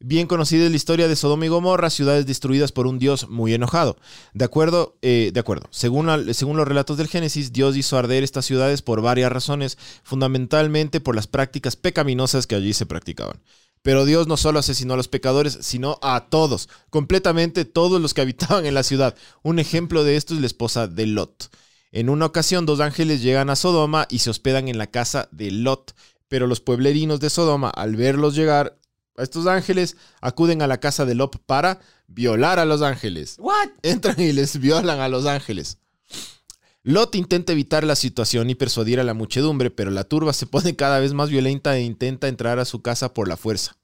Bien conocida es la historia de Sodoma y Gomorra, ciudades destruidas por un Dios muy enojado. De acuerdo, eh, de acuerdo. Según, según los relatos del Génesis, Dios hizo arder estas ciudades por varias razones, fundamentalmente por las prácticas pecaminosas que allí se practicaban. Pero Dios no solo asesinó a los pecadores, sino a todos, completamente todos los que habitaban en la ciudad. Un ejemplo de esto es la esposa de Lot. En una ocasión, dos ángeles llegan a Sodoma y se hospedan en la casa de Lot. Pero los pueblerinos de Sodoma, al verlos llegar a estos ángeles, acuden a la casa de Lot para violar a los ángeles. ¿What? Entran y les violan a los ángeles. Lot intenta evitar la situación y persuadir a la muchedumbre, pero la turba se pone cada vez más violenta e intenta entrar a su casa por la fuerza.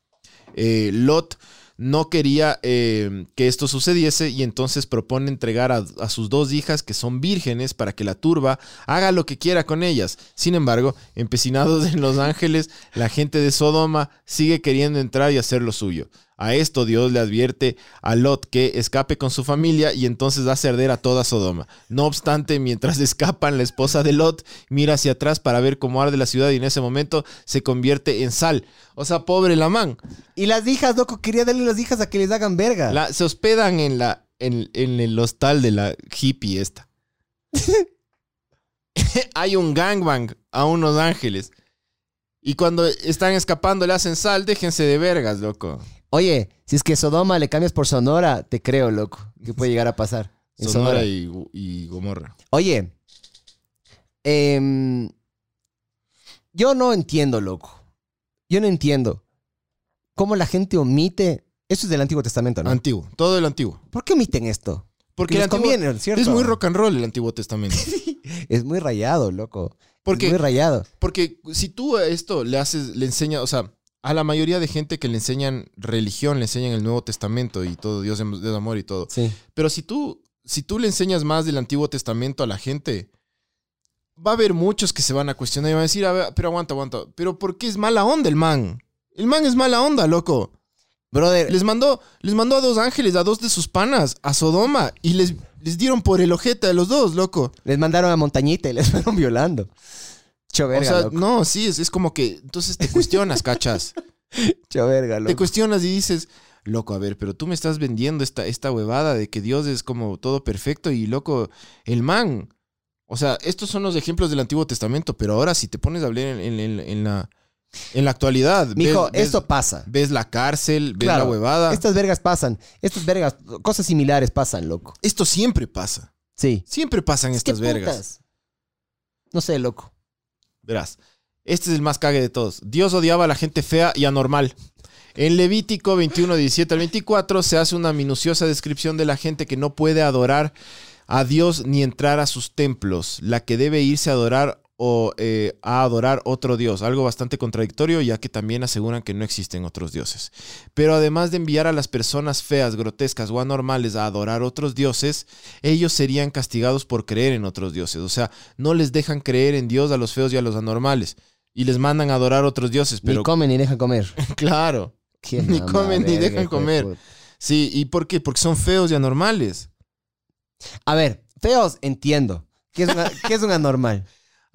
Eh, Lot no quería eh, que esto sucediese y entonces propone entregar a, a sus dos hijas que son vírgenes para que la turba haga lo que quiera con ellas. Sin embargo, empecinados en Los Ángeles, la gente de Sodoma sigue queriendo entrar y hacer lo suyo. A esto Dios le advierte a Lot que escape con su familia y entonces hace arder a toda Sodoma. No obstante, mientras escapan, la esposa de Lot mira hacia atrás para ver cómo arde la ciudad y en ese momento se convierte en sal. O sea, pobre la man. Y las hijas, loco, quería darle las hijas a que les hagan verga. La- se hospedan en, la, en, en el hostal de la hippie esta. Hay un gangbang a unos ángeles. Y cuando están escapando le hacen sal, déjense de vergas, loco. Oye, si es que Sodoma le cambias por Sonora, te creo, loco. ¿Qué puede llegar a pasar? En Sonora y, y Gomorra. Oye, em, yo no entiendo, loco. Yo no entiendo cómo la gente omite. Eso es del Antiguo Testamento, ¿no? Antiguo, todo el antiguo. ¿Por qué omiten esto? Porque les el antiguo- conviene, ¿cierto? es muy rock and roll el Antiguo Testamento. Es muy rayado, loco. Porque Es muy rayado. Porque si tú a esto le haces, le enseñas, o sea, a la mayoría de gente que le enseñan religión, le enseñan el Nuevo Testamento y todo, Dios es de amor y todo. Sí. Pero si tú, si tú le enseñas más del Antiguo Testamento a la gente, va a haber muchos que se van a cuestionar y van a decir, a ver, pero aguanta, aguanta, pero ¿por qué es mala onda el man? El man es mala onda, loco. Brother, Les mandó, les mandó a dos ángeles, a dos de sus panas, a Sodoma, y les, les dieron por el ojete a los dos, loco. les mandaron a Montañita y les fueron violando. O sea, loco. no, sí, es, es como que, entonces te cuestionas, cachas. Cho verga, Te loco. cuestionas y dices, loco, a ver, pero tú me estás vendiendo esta, esta huevada de que Dios es como todo perfecto y loco, el man. O sea, estos son los ejemplos del Antiguo Testamento, pero ahora si te pones a hablar en, en- en- en la, en la actualidad, Mijo, ves, ves- esto pasa. ves la cárcel, ves Claro, la huevada. Estas vergas pasan. Estas vergas, cosas similares pasan, loco. Esto siempre pasa. Sí. Siempre pasan ¿Qué estas vergas. putas? No sé, loco. Verás, este es el más cague de todos. Dios odiaba a la gente fea y anormal. En Levítico 21, 17 al 24 se hace una minuciosa descripción de la gente que no puede adorar a Dios ni entrar a sus templos, la que debe irse a adorar o eh, a adorar otro Dios, algo bastante contradictorio ya que también aseguran que no existen otros dioses. Pero además de enviar a las personas feas, grotescas o anormales a adorar otros dioses, ellos serían castigados por creer en otros dioses. O sea, no les dejan creer en Dios a los feos y a los anormales. Y les mandan a adorar otros dioses. Pero Ni comen ni dejan comer. claro. Ni comen ni verga, dejan comer. Sí, ¿y por qué? Porque son feos y anormales. A ver, feos, entiendo. ¿Qué es, una- qué es un anormal?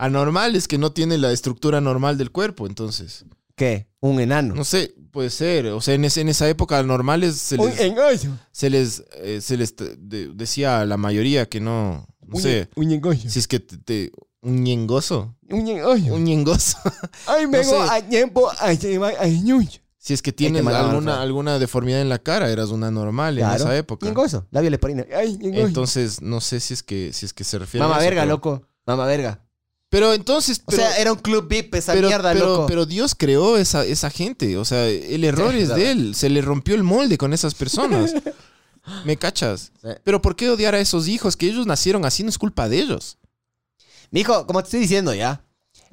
Anormales que no tienen la estructura normal del cuerpo, entonces. ¿Qué? Un enano. No sé, puede ser. O sea, en, ese- en esa época anormales se un les, engollo. se les, eh, se les t- de- decía a la mayoría que no, no Un- sé, Un engollo. si es que te, te- un ñengoso, Un engollo. un ñengoso, Ay, no sé. a tiempo a llevar a ñuño. si es que tienes alguna, alguna deformidad en la cara, eras una normal en esa época. Ñengoso. Labio leporino. Ay, ñengoyo. Entonces, no sé si es que, si es que se refiere Mamá a eso, verga, pero- loco. Mamá verga. Pero entonces, O sea, era un club VIP esa pero, mierda, pero- loco. pero Dios creó esa, esa gente. O sea, el error Sí, es claro. de él. Se le rompió el molde con esas personas. ¿Me cachas? Sí. Pero ¿por qué odiar a esos hijos? Que ellos nacieron así, no es culpa de ellos. Mijo, como te estoy diciendo ya,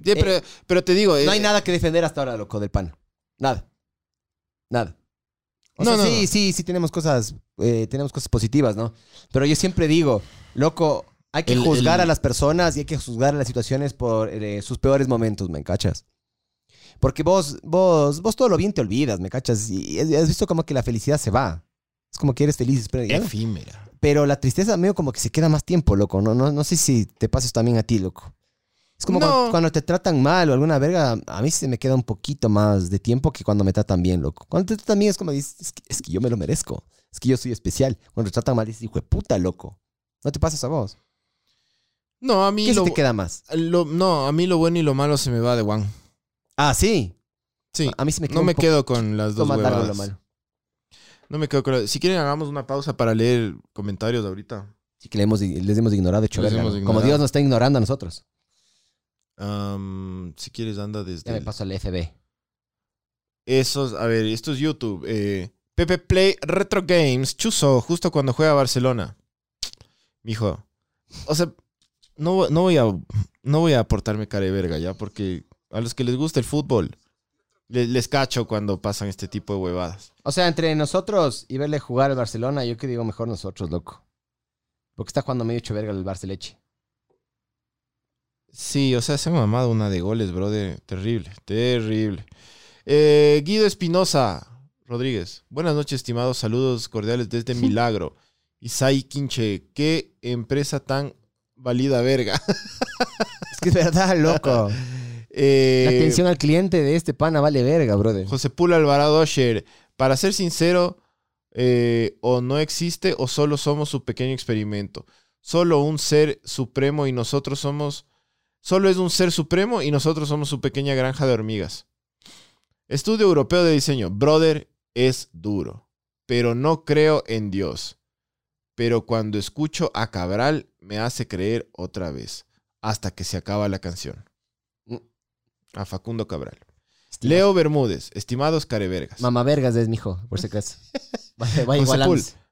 Sí, pero, pero te digo... no eh, hay nada que defender hasta ahora, loco, del pan. Nada. Nada. O No, sea, no, sí, no. sí, sí tenemos cosas, eh, tenemos cosas positivas, ¿no? Pero yo siempre digo, loco, hay que El- juzgar el- a las personas y hay que juzgar a las situaciones por eh, sus peores momentos, ¿me cachas? Porque vos, vos, vos todo lo bien te olvidas, ¿me cachas? Y has visto como que la felicidad se va. Es como que eres feliz, pero, Efímera. pero la tristeza medio como que se queda más tiempo, loco. No, no, no sé si te pases también a ti, loco. Es como No. cuando, cuando te tratan mal o alguna verga, a mí se me queda un poquito más de tiempo que cuando me tratan bien, loco. Cuando te tratan bien es como dices, es que, es que yo me lo merezco. Es que yo soy especial. Cuando te tratan mal dices, hijo de puta, loco. No te pasas a vos. No, a mí ¿Qué se lo, te queda más? lo- No, a mí lo bueno y lo malo se me va de Juan. Ah, sí. Sí. A mí se me queda No un me poco quedo con las dos largo lo huevadas. malo. No me quedo con... Si quieren, hagamos una pausa para leer comentarios ahorito. Sí que le hemos, les hemos ignorado hecho Les verga, hemos ¿no? ignorado. Como Dios nos está ignorando a nosotros. Si quieres, anda desde... Ya me el- paso al FB. Esos, a ver, esto es YouTube. Eh, Pepe Play Retro Games, Chuzo, justo cuando juega Barcelona. Mijo. O sea, no, no voy a no voy a portarme cara de verga ya, porque a los que les gusta el fútbol, le- les, cacho cuando pasan este tipo de huevadas. O sea, entre nosotros y verle jugar al Barcelona, yo que digo mejor nosotros, loco. Porque está jugando medio hecho verga el Barceleche. Sí, o sea, se han mamado una de goles, brother. Terrible, terrible. Eh, Guido Espinosa. Rodríguez. Buenas noches, estimados. Saludos cordiales desde Milagro. Isai Quinche, qué empresa tan válida verga. Es que es verdad, loco. Eh, La atención al cliente de este pana vale verga, brother. José Pula Alvarado Osher. Para ser sincero, eh, o no existe o solo somos su pequeño experimento. Solo un ser supremo y nosotros somos... Solo es un ser supremo y nosotros somos su pequeña granja de hormigas. Estudio europeo de diseño. Brother, es duro. Pero no creo en Dios. Pero cuando escucho a Cabral me hace creer otra vez. Hasta que se acaba la canción. A Facundo Cabral. Leo Bermúdez. Estimados carevergas. Mamá vergas es, mijo, por si acaso. Vaya, vaya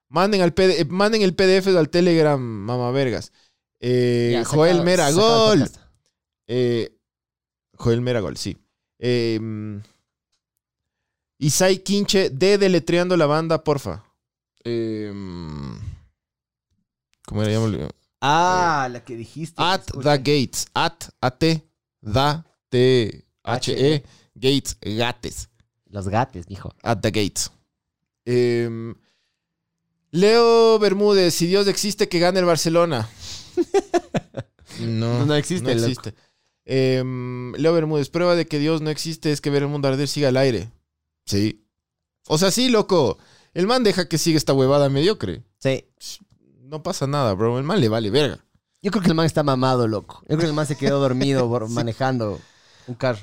Manden, al eh, manden el PDF al Telegram, mamá vergas. Eh, Ya, Joel sacado- Mera, sacado el gol. podcast. Eh, Joel Mera, gol, sí. Eh, mm, Isai Quinche, de deletreando la banda, porfa. Eh, mm, ¿Cómo era? Ya me olvidé. Ah, la que dijiste. At the gates. At, at, da, t, h, e, gates, gates. Los gates, mijo. At the gates. Em, Leo Bermúdez, si Dios existe, que gane el Barcelona. No, No existe, No loco. existe. Em, Leo Bermúdez, prueba de que Dios no existe es que ver el mundo arder siga al aire. Sí. O sea, sí, loco. El man deja que siga esta huevada mediocre. Sí. No pasa nada, bro. El man le vale verga. Yo creo que el man está mamado, loco. Yo creo que el man se quedó dormido por- manejando un carro.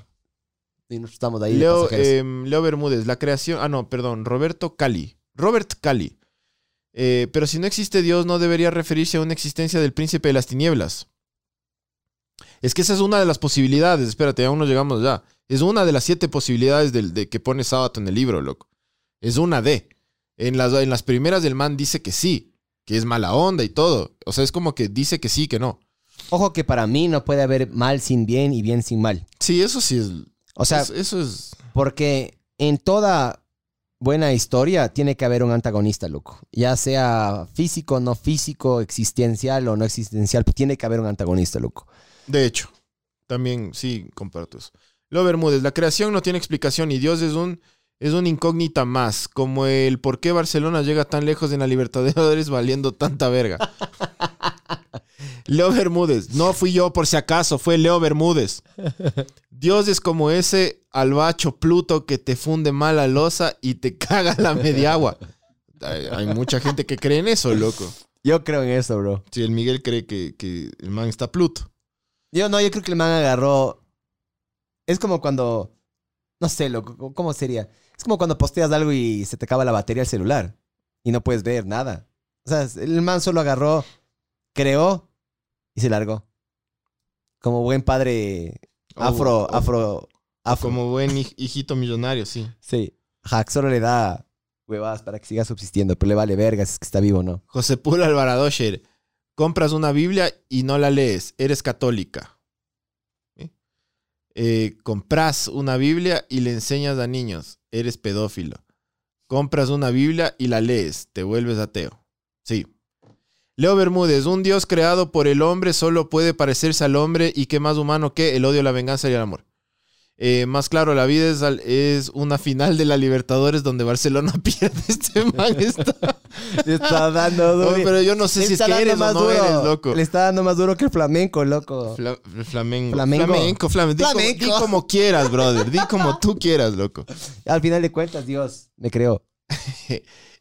Y nosotros estamos ahí Leo, em, Leo Bermúdez, la creación. Ah, no, perdón. Roberto Cali. Robert Cali. Eh, pero si no existe Dios, no debería referirse a una existencia del príncipe de las tinieblas. Es que esa es una de las posibilidades. Espérate, aún no llegamos ya. Es una de las siete posibilidades del, de que pone Sábato en el libro, loco. Es una de. En las, en las primeras del man dice que sí, que es mala onda y todo. O sea, es como que dice que sí, que no. Ojo que para mí no puede haber mal sin bien y bien sin mal. Sí, eso sí es. O sea, es- eso es. porque en toda buena historia tiene que haber un antagonista, loco. Ya sea físico, no físico, existencial o no existencial, tiene que haber un antagonista, loco. De hecho, también sí comparto eso. Lo Bermúdez, la creación no tiene explicación y Dios es un es una incógnita más, como el por qué Barcelona llega tan lejos en la Libertadores valiendo tanta verga. Leo Bermúdez, no fui yo por si acaso, fue Leo Bermúdez. Dios es como ese albacho Pluto que te funde mal la losa y te caga la media agua. Hay, hay mucha gente que cree en eso, loco. Yo creo en eso, bro. Si el Miguel cree que, que el man está Pluto. Yo no, yo creo que el man agarró. Es como cuando. No sé, loco, ¿cómo sería? Es como cuando posteas algo y se te acaba la batería del celular y no puedes ver nada. O sea, el man solo agarró, creó y se largó. Como buen padre afro, O- o- afro, afro. Como buen hij- hijito millonario, sí. Sí. Hack solo le da huevadas para que siga subsistiendo, pero le vale vergas, es que está vivo o no. José Puro Alvaradosher. Compras una Biblia y no la lees. Eres católica. Eh, compras una Biblia y le enseñas a niños. Eres pedófilo. Compras una Biblia y la lees. Te vuelves ateo. Sí. Leo Bermúdez. Un Dios creado por el hombre solo puede parecerse al hombre y que más humano que el odio, la venganza y el amor. Eh, más claro, la vida es, una final de la Libertadores donde Barcelona pierde. Este man está... Le está dando duro. Pero yo no sé si es que eres o más no duro. eres, loco. Le está dando más duro que el flamenco, loco. Fla-. Flamenco, flamenco. Di, Flamenco. Como, di como quieras, brother. Di como tú quieras, loco. Al final de cuentas, Dios me creó.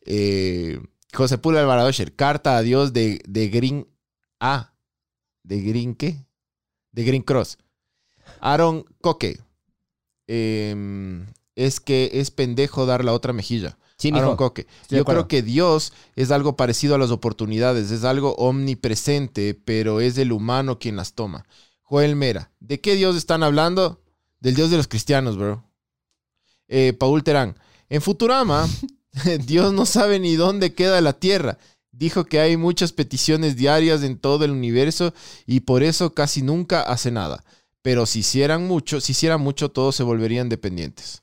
Eh, José Pula Alvaradosher. Carta a Dios de, de Green A. ¿De Green qué? De Green Cross. Aaron Coque. Eh, es que es pendejo dar la otra mejilla. Sí, Aaron. Coque. Yo creo que Dios es algo parecido a las oportunidades, es algo omnipresente, pero es el humano quien las toma. Joel Mera, ¿de qué Dios están hablando? Del Dios de los cristianos, bro. Eh, Paul Terán, en Futurama, Dios no sabe ni dónde queda la tierra. Dijo que hay muchas peticiones diarias en todo el universo y por eso casi nunca hace nada. Pero si hicieran mucho, si hicieran mucho, todos se volverían dependientes.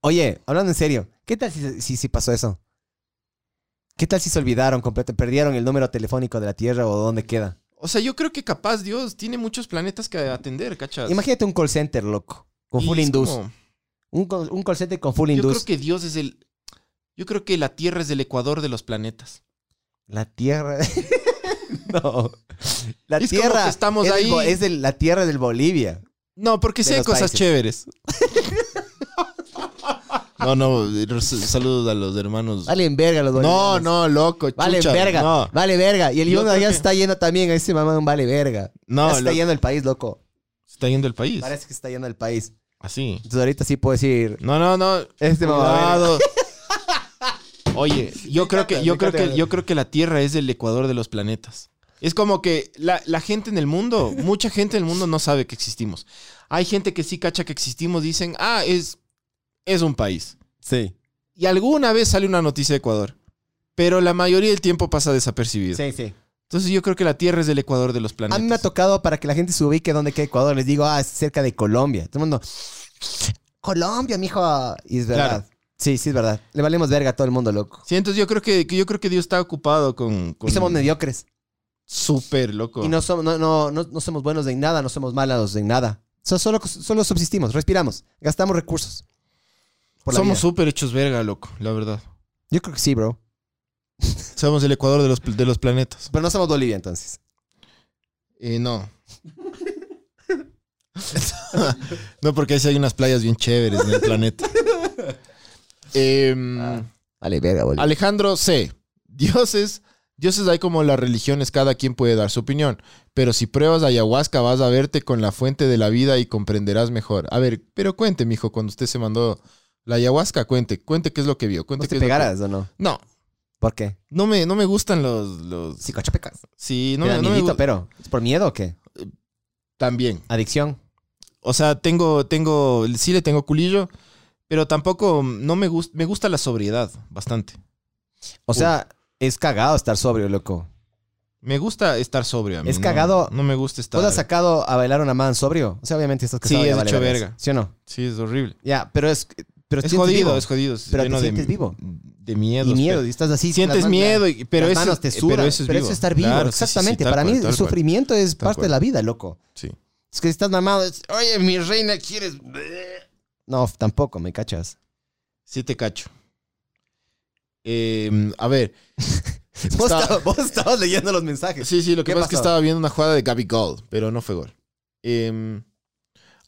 Oye, hablando en serio, ¿qué tal si, si, si pasó eso? ¿Qué tal si se olvidaron completo, perdieron el número telefónico de la Tierra o dónde queda? O sea, yo creo que capaz Dios tiene muchos planetas que atender, ¿cachas? Imagínate un call center, loco, con Y full indus. como- Un, call- un call center con full yo indus. creo que Dios es el. Yo creo que la Tierra es el ecuador de los planetas. La Tierra. no. La Es como Tierra. que estamos es ahí. Es de la Tierra del Bolivia. No, porque sí hay cosas países. chéveres. no, no, saludos a los hermanos. Valen verga los no, bolivianos. no, loco, Vale chucha, verga. No, Vale verga. Y el creo ya que- se está yendo también. Ese mamá vale verga. no, ya se está loco, yendo el país, loco. se está yendo el país. Parece que se está yendo el país. Así. Entonces ahorita sí puedo decir. No, no, no. Este mamá Cuidado. Oye, yo creo que yo creo que yo creo que la Tierra es el ecuador de los planetas. Es como que la, la gente en el mundo, mucha gente en el mundo no sabe que existimos. Hay gente que sí cacha que existimos, dicen, ah, es, es un país. Sí. Y alguna vez sale una noticia de Ecuador, pero la mayoría del tiempo pasa desapercibido. Sí, sí. Entonces yo creo que la Tierra es el ecuador de los planetas. A mí me ha tocado para que la gente se ubique donde queda Ecuador. Les digo, ah, es cerca de Colombia. Todo el mundo, Colombia, mijo. Y es verdad. Claro. Sí, sí, es verdad. Le valemos verga a todo el mundo, loco. Sí, entonces yo creo que, que yo creo que Dios está ocupado con, con Y somos mediocres. Súper loco. Y no, somos, no, no, no, no somos buenos en nada, no somos malos en nada. So- solo, solo subsistimos, respiramos, gastamos recursos. Por la Somos vida. súper hechos verga, loco, la verdad. Yo creo que sí, bro. Somos el ecuador de los, de los planetas. Pero no somos Bolivia, entonces. Eh, no. no, porque ahí sí hay unas playas bien chéveres en el planeta. Em, Ah. Vale, verga. Alejandro C. Dioses, dioses hay como las religiones, cada quien puede dar su opinión. Pero si pruebas ayahuasca, vas a verte con la fuente de la vida y comprenderás mejor. A ver, pero cuente, mijo, cuando usted se mandó la ayahuasca, cuente, cuente qué es lo que vio. Cuente ¿Vos qué te lo que- pegaras o no? No, ¿Por qué? no me, no me gustan los, los... Sí, No no, me- no me miedito, gu- pero ¿es por miedo o qué? También. Adicción. O sea, tengo, tengo, sí le tengo culillo, pero tampoco, no me gusta, me gusta la sobriedad bastante. O sea, es cagado estar sobrio, loco. Me gusta estar sobrio. a mí, Es cagado. No, me gusta estar. ¿Vos has sacado a bailar una man sobrio? O sea, obviamente estás casado. Sí, es hecho verga. ¿Sí o no? Sí, es horrible. Ya, pero es... Pero Es jodido, vivo. es jodido. es Pero te de- sientes vivo. De miedo. Y miedo, y estás así. Sientes manos- miedo, y- pero las eso, manos te eh, sudan, pero eso es vivo. estar vivo, Claro, sí, sí, sí, exactamente. Para cual, mí el cual. sufrimiento es Tal parte cual. de la vida, loco. Sí. Es que estás mamado, es, oye, mi reina, ¿quieres...? No, tampoco, ¿me cachas? Sí te cacho. Eh, a ver. Vos, estabas, vos estabas leyendo los mensajes. Sí, sí, lo que ¿Qué pasa es que estaba viendo una jugada de Gaby Gold, pero no fue gol. Em,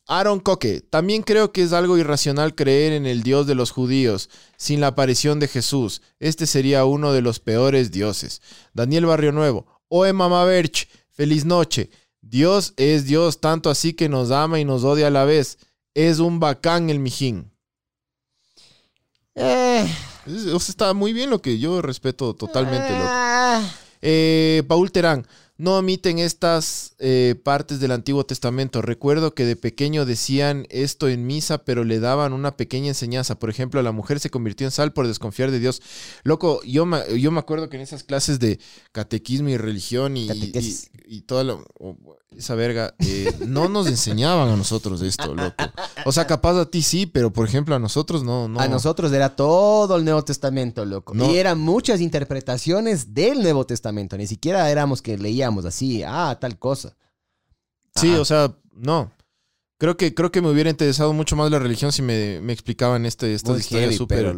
Aaron Coque, también creo que es algo irracional creer en el Dios de los judíos sin la aparición de Jesús. Este sería uno de los peores dioses. Daniel Barrio Nuevo, Oe Mama Berch, feliz noche. Dios es Dios tanto así que nos ama y nos odia a la vez. Es un bacán el mijín. Eh, Es- o sea, está muy bien lo que yo respeto totalmente. loco. ah. Eh, Paul Terán, no omiten estas eh, partes del Antiguo Testamento. Recuerdo que de pequeño decían esto en misa, pero le daban una pequeña enseñanza. Por ejemplo, la mujer se convirtió en sal por desconfiar de Dios. Loco, yo me, yo me acuerdo que en esas clases de catequismo y religión y, y, y toda la- esa verga, eh, no nos enseñaban a nosotros esto, loco. O sea, capaz a ti sí, pero por ejemplo a nosotros no. no. A nosotros era todo el Nuevo Testamento, loco. No. Y eran muchas interpretaciones del Nuevo Testamento. Ni siquiera éramos que leíamos así, ah, tal cosa. Sí, o sea, no. Creo que, creo que me hubiera interesado mucho más la religión si me, me explicaban este, estas Muy historias súper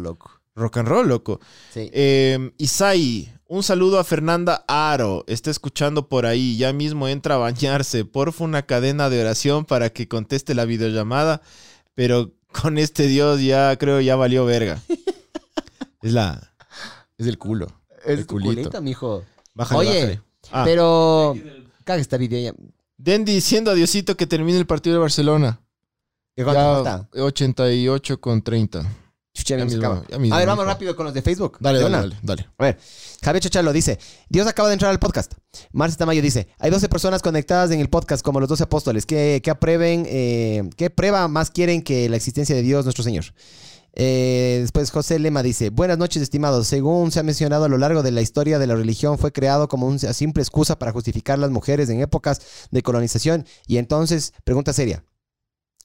rock and roll, loco. Sí. Eh, Isai, un saludo a Fernanda Aro. Está escuchando por ahí. Ya mismo entra a bañarse. Porfa, una cadena de oración para que conteste la videollamada. Pero con este Dios ya creo ya valió verga. es la. Es el culo. Es el culito. mijo. Bájale, Oye, bájale. Ah, Pero. Caga esta video ya. Den diciendo a Diosito que termine el partido de Barcelona. ¿De cuánto falta? 88 con 30. Chucha, Ya mismo, acaba. ya mismo, A ver, vamos rápido con los de Facebook. Dale, De dale, dale, dale. A ver, Javier Chachalo dice, Dios acaba de entrar al podcast. Marcia Tamayo dice, hay 12 personas conectadas en el podcast como los 12 apóstoles. ¿Qué, qué aprueben, eh, qué prueba más quieren que la existencia de Dios nuestro Señor? Eh, después José Lema dice, buenas noches estimados. Según se ha mencionado a lo largo de la historia de la religión, fue creado como una simple excusa para justificar las mujeres en épocas de colonización. Y entonces, pregunta seria,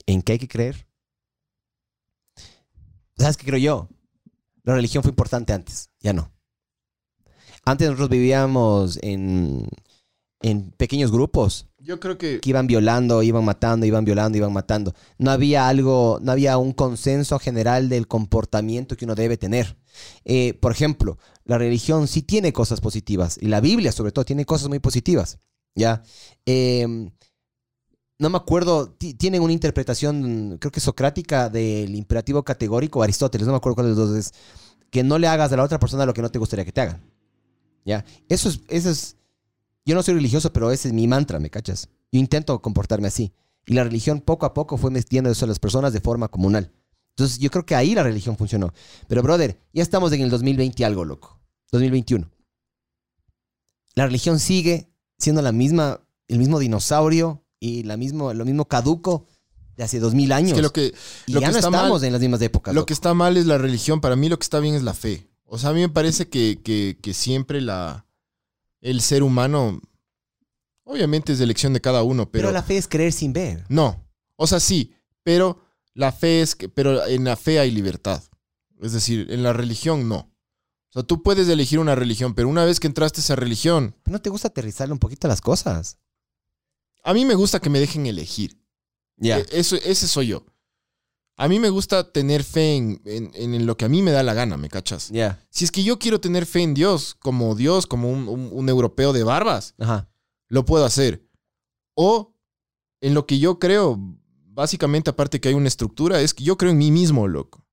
¿en qué hay que creer? ¿Sabes qué creo yo? La religión fue importante antes, ya no. Antes nosotros vivíamos en, en pequeños grupos Yo creo que. que iban violando, iban matando, iban violando, iban matando. No había algo, no había un consenso general del comportamiento que uno debe tener. Eh, por ejemplo, la religión sí tiene cosas positivas y la Biblia sobre todo tiene cosas muy positivas, ¿ya? Eh, no me acuerdo, ti- tienen una interpretación, creo que socrática del imperativo categórico, Aristóteles, no me acuerdo cuál de los dos es, que no le hagas a la otra persona lo que no te gustaría que te hagan. ¿Ya? Eso es, eso es, yo no soy religioso, pero ese es mi mantra, ¿me cachas? Yo intento comportarme así. Y la religión poco a poco fue metiendo eso a las personas de forma comunal. Entonces yo creo que ahí la religión funcionó. Pero, brother, ya estamos en el 2020 y algo, loco. 2021. La religión sigue siendo la misma, el mismo dinosaurio y la mismo, lo mismo caduco de hace dos mil años. Es que lo que, y lo ya que no está mal- estamos en las mismas épocas. lo loco. que está mal es la religión. Para mí lo que está bien es la fe. O sea, a mí me parece que, que- que siempre la, el ser humano, obviamente es de elección de cada uno, pero, pero, la fe es creer sin ver. no. O sea, sí, pero la fe es que, pero en la fe hay libertad. Es decir, en la religión no. O sea, tú puedes elegir una religión, pero una vez que entraste a esa religión, ¿No te gusta aterrizarle un poquito a las cosas? A mí me gusta que me dejen elegir. Ya. E- Eso, ese soy yo. A mí me gusta tener fe en, en- en lo que a mí me da la gana, ¿me cachas? Ya. Si es que yo quiero tener fe en Dios, como Dios, como un, un- un europeo de barbas, Ajá. lo puedo hacer. O en lo que yo creo, básicamente, aparte que hay una estructura, es que yo creo en mí mismo, loco.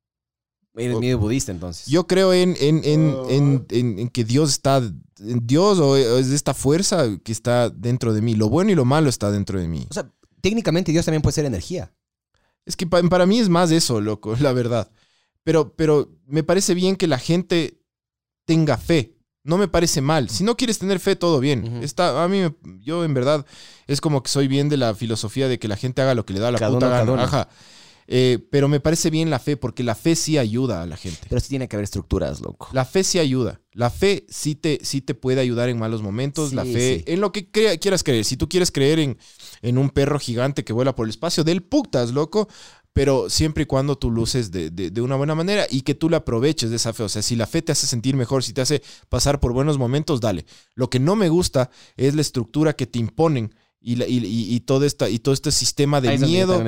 Eres medio budista entonces. Yo creo en, en, en, en- en- en que Dios está, en Dios o es esta fuerza que está dentro de mí. Lo bueno y lo malo está dentro de mí. O sea, técnicamente Dios también puede ser energía. Es que pa- para mí es más eso, loco, la verdad. Pero, pero me parece bien que la gente tenga fe. No me parece mal. Si no quieres tener fe, todo bien. Está, a mí, me- yo en verdad, es como que soy bien de la filosofía de que la gente haga lo que le da la Cada puta gana. Eh, pero me parece bien la fe, porque la fe sí ayuda a la gente. Pero sí tiene que haber estructuras, loco. La fe sí ayuda. La fe sí te, sí te puede ayudar en malos momentos. la fe, sí. en lo que crea- quieras creer. Si tú quieres creer en, en un perro gigante que vuela por el espacio, del putas, loco. Pero siempre y cuando tú luces de, de- de una buena manera y que tú la aproveches de esa fe. O sea, si la fe te hace sentir mejor, si te hace pasar por buenos momentos, dale. Lo que no me gusta es la estructura que te imponen y, la- y, y- y todo, esta, y todo este sistema de Ahí miedo en,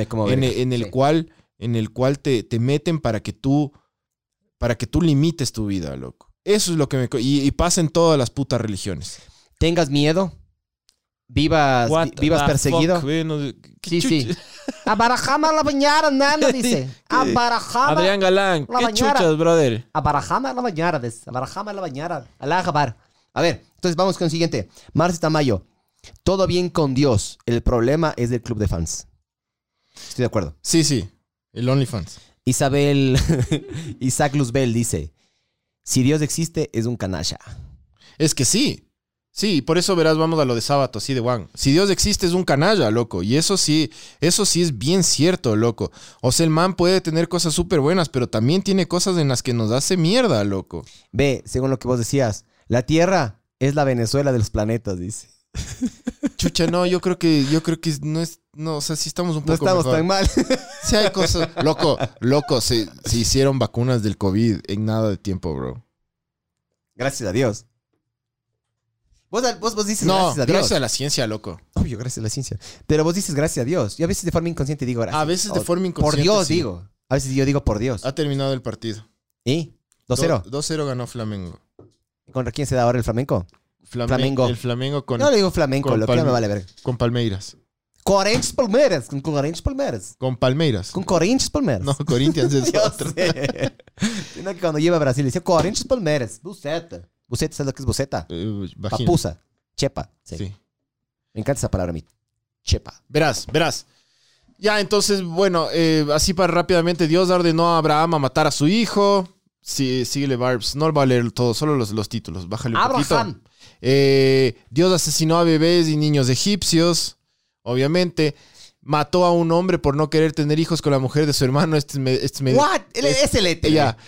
el Sí. cual, en el cual te, te meten para que tú para que tú limites tu vida, loco. Eso es lo que me... Y, y pasa en todas las putas religiones. Tengas miedo. Vivas, What vi- vivas perseguido. fuck, güey, no- ¿qué Sí, sí. Abarajama la bañara, nana, dice. Abarajama. Adrián Galán, La qué bañara. chuchas, brother. Abarajama la bañara, dice. Abarajama la bañara. Alá Jabar. A ver, entonces vamos con el siguiente. Marce Tamayo. Todo bien con Dios. El problema es del club de fans. Estoy de acuerdo. Sí, sí. El OnlyFans. Isabel, Isaac Luzbel dice, si Dios existe, es un canalla. Es que sí. Sí, por eso verás, vamos a lo de sábado, así de Juan. Si Dios existe es un canalla, loco. Y eso sí, eso sí es bien cierto, loco. O sea, el man puede tener cosas súper buenas, pero también tiene cosas en las que nos hace mierda, loco. Ve, según lo que vos decías, la Tierra es la Venezuela de los planetas, dice. Chucha, no, yo creo que, yo creo que no es, no, o sea, sí estamos un No poco estamos mejor. tan mal. Sí hay cosas, loco, loco, se, se hicieron vacunas del COVID en nada de tiempo, bro. gracias a Dios. Vos, vos, vos dices No, gracias a Dios. gracias a la ciencia, loco. Obvio, gracias a la ciencia. Pero vos dices gracias a Dios. Yo a veces de forma inconsciente digo gracias. A veces de forma Por inconsciente. Dios sí. digo. A veces yo digo por Dios. Ha terminado el partido. ¿Y? 2-0. Do- 2-0 ganó Flamengo. ¿Contra quién se da ahora el flamenco? Flame- Flamengo. El Flamengo con, Yo le digo flamenco, con lo que me vale ver. con Palmeiras. Corinthians Palmeiras. Con Corinthians Palmeiras. Con Palmeiras. Con Corinthians Palmeiras. No, Corinthians es otro. Sino que cuando lleva a Brasil decía Corinthians Palmeiras. Buceta. Buceta, ¿sabes lo que es buceta? Vagina. Papusa. Chepa. Sí. Sí. Me encanta esa palabra a mí. Chepa. Verás, verás. Ya, entonces, bueno, eh, así para rápidamente, Dios ordenó a Abraham a matar a su hijo. Sí, síguele, Barbs. No va a leer todo, solo los, los títulos. Bájale un poquito. Eh, Dios asesinó a bebés y niños egipcios, obviamente. Mató a un hombre por no querer tener hijos con la mujer de su hermano. Este este medio- What? Es el ETE.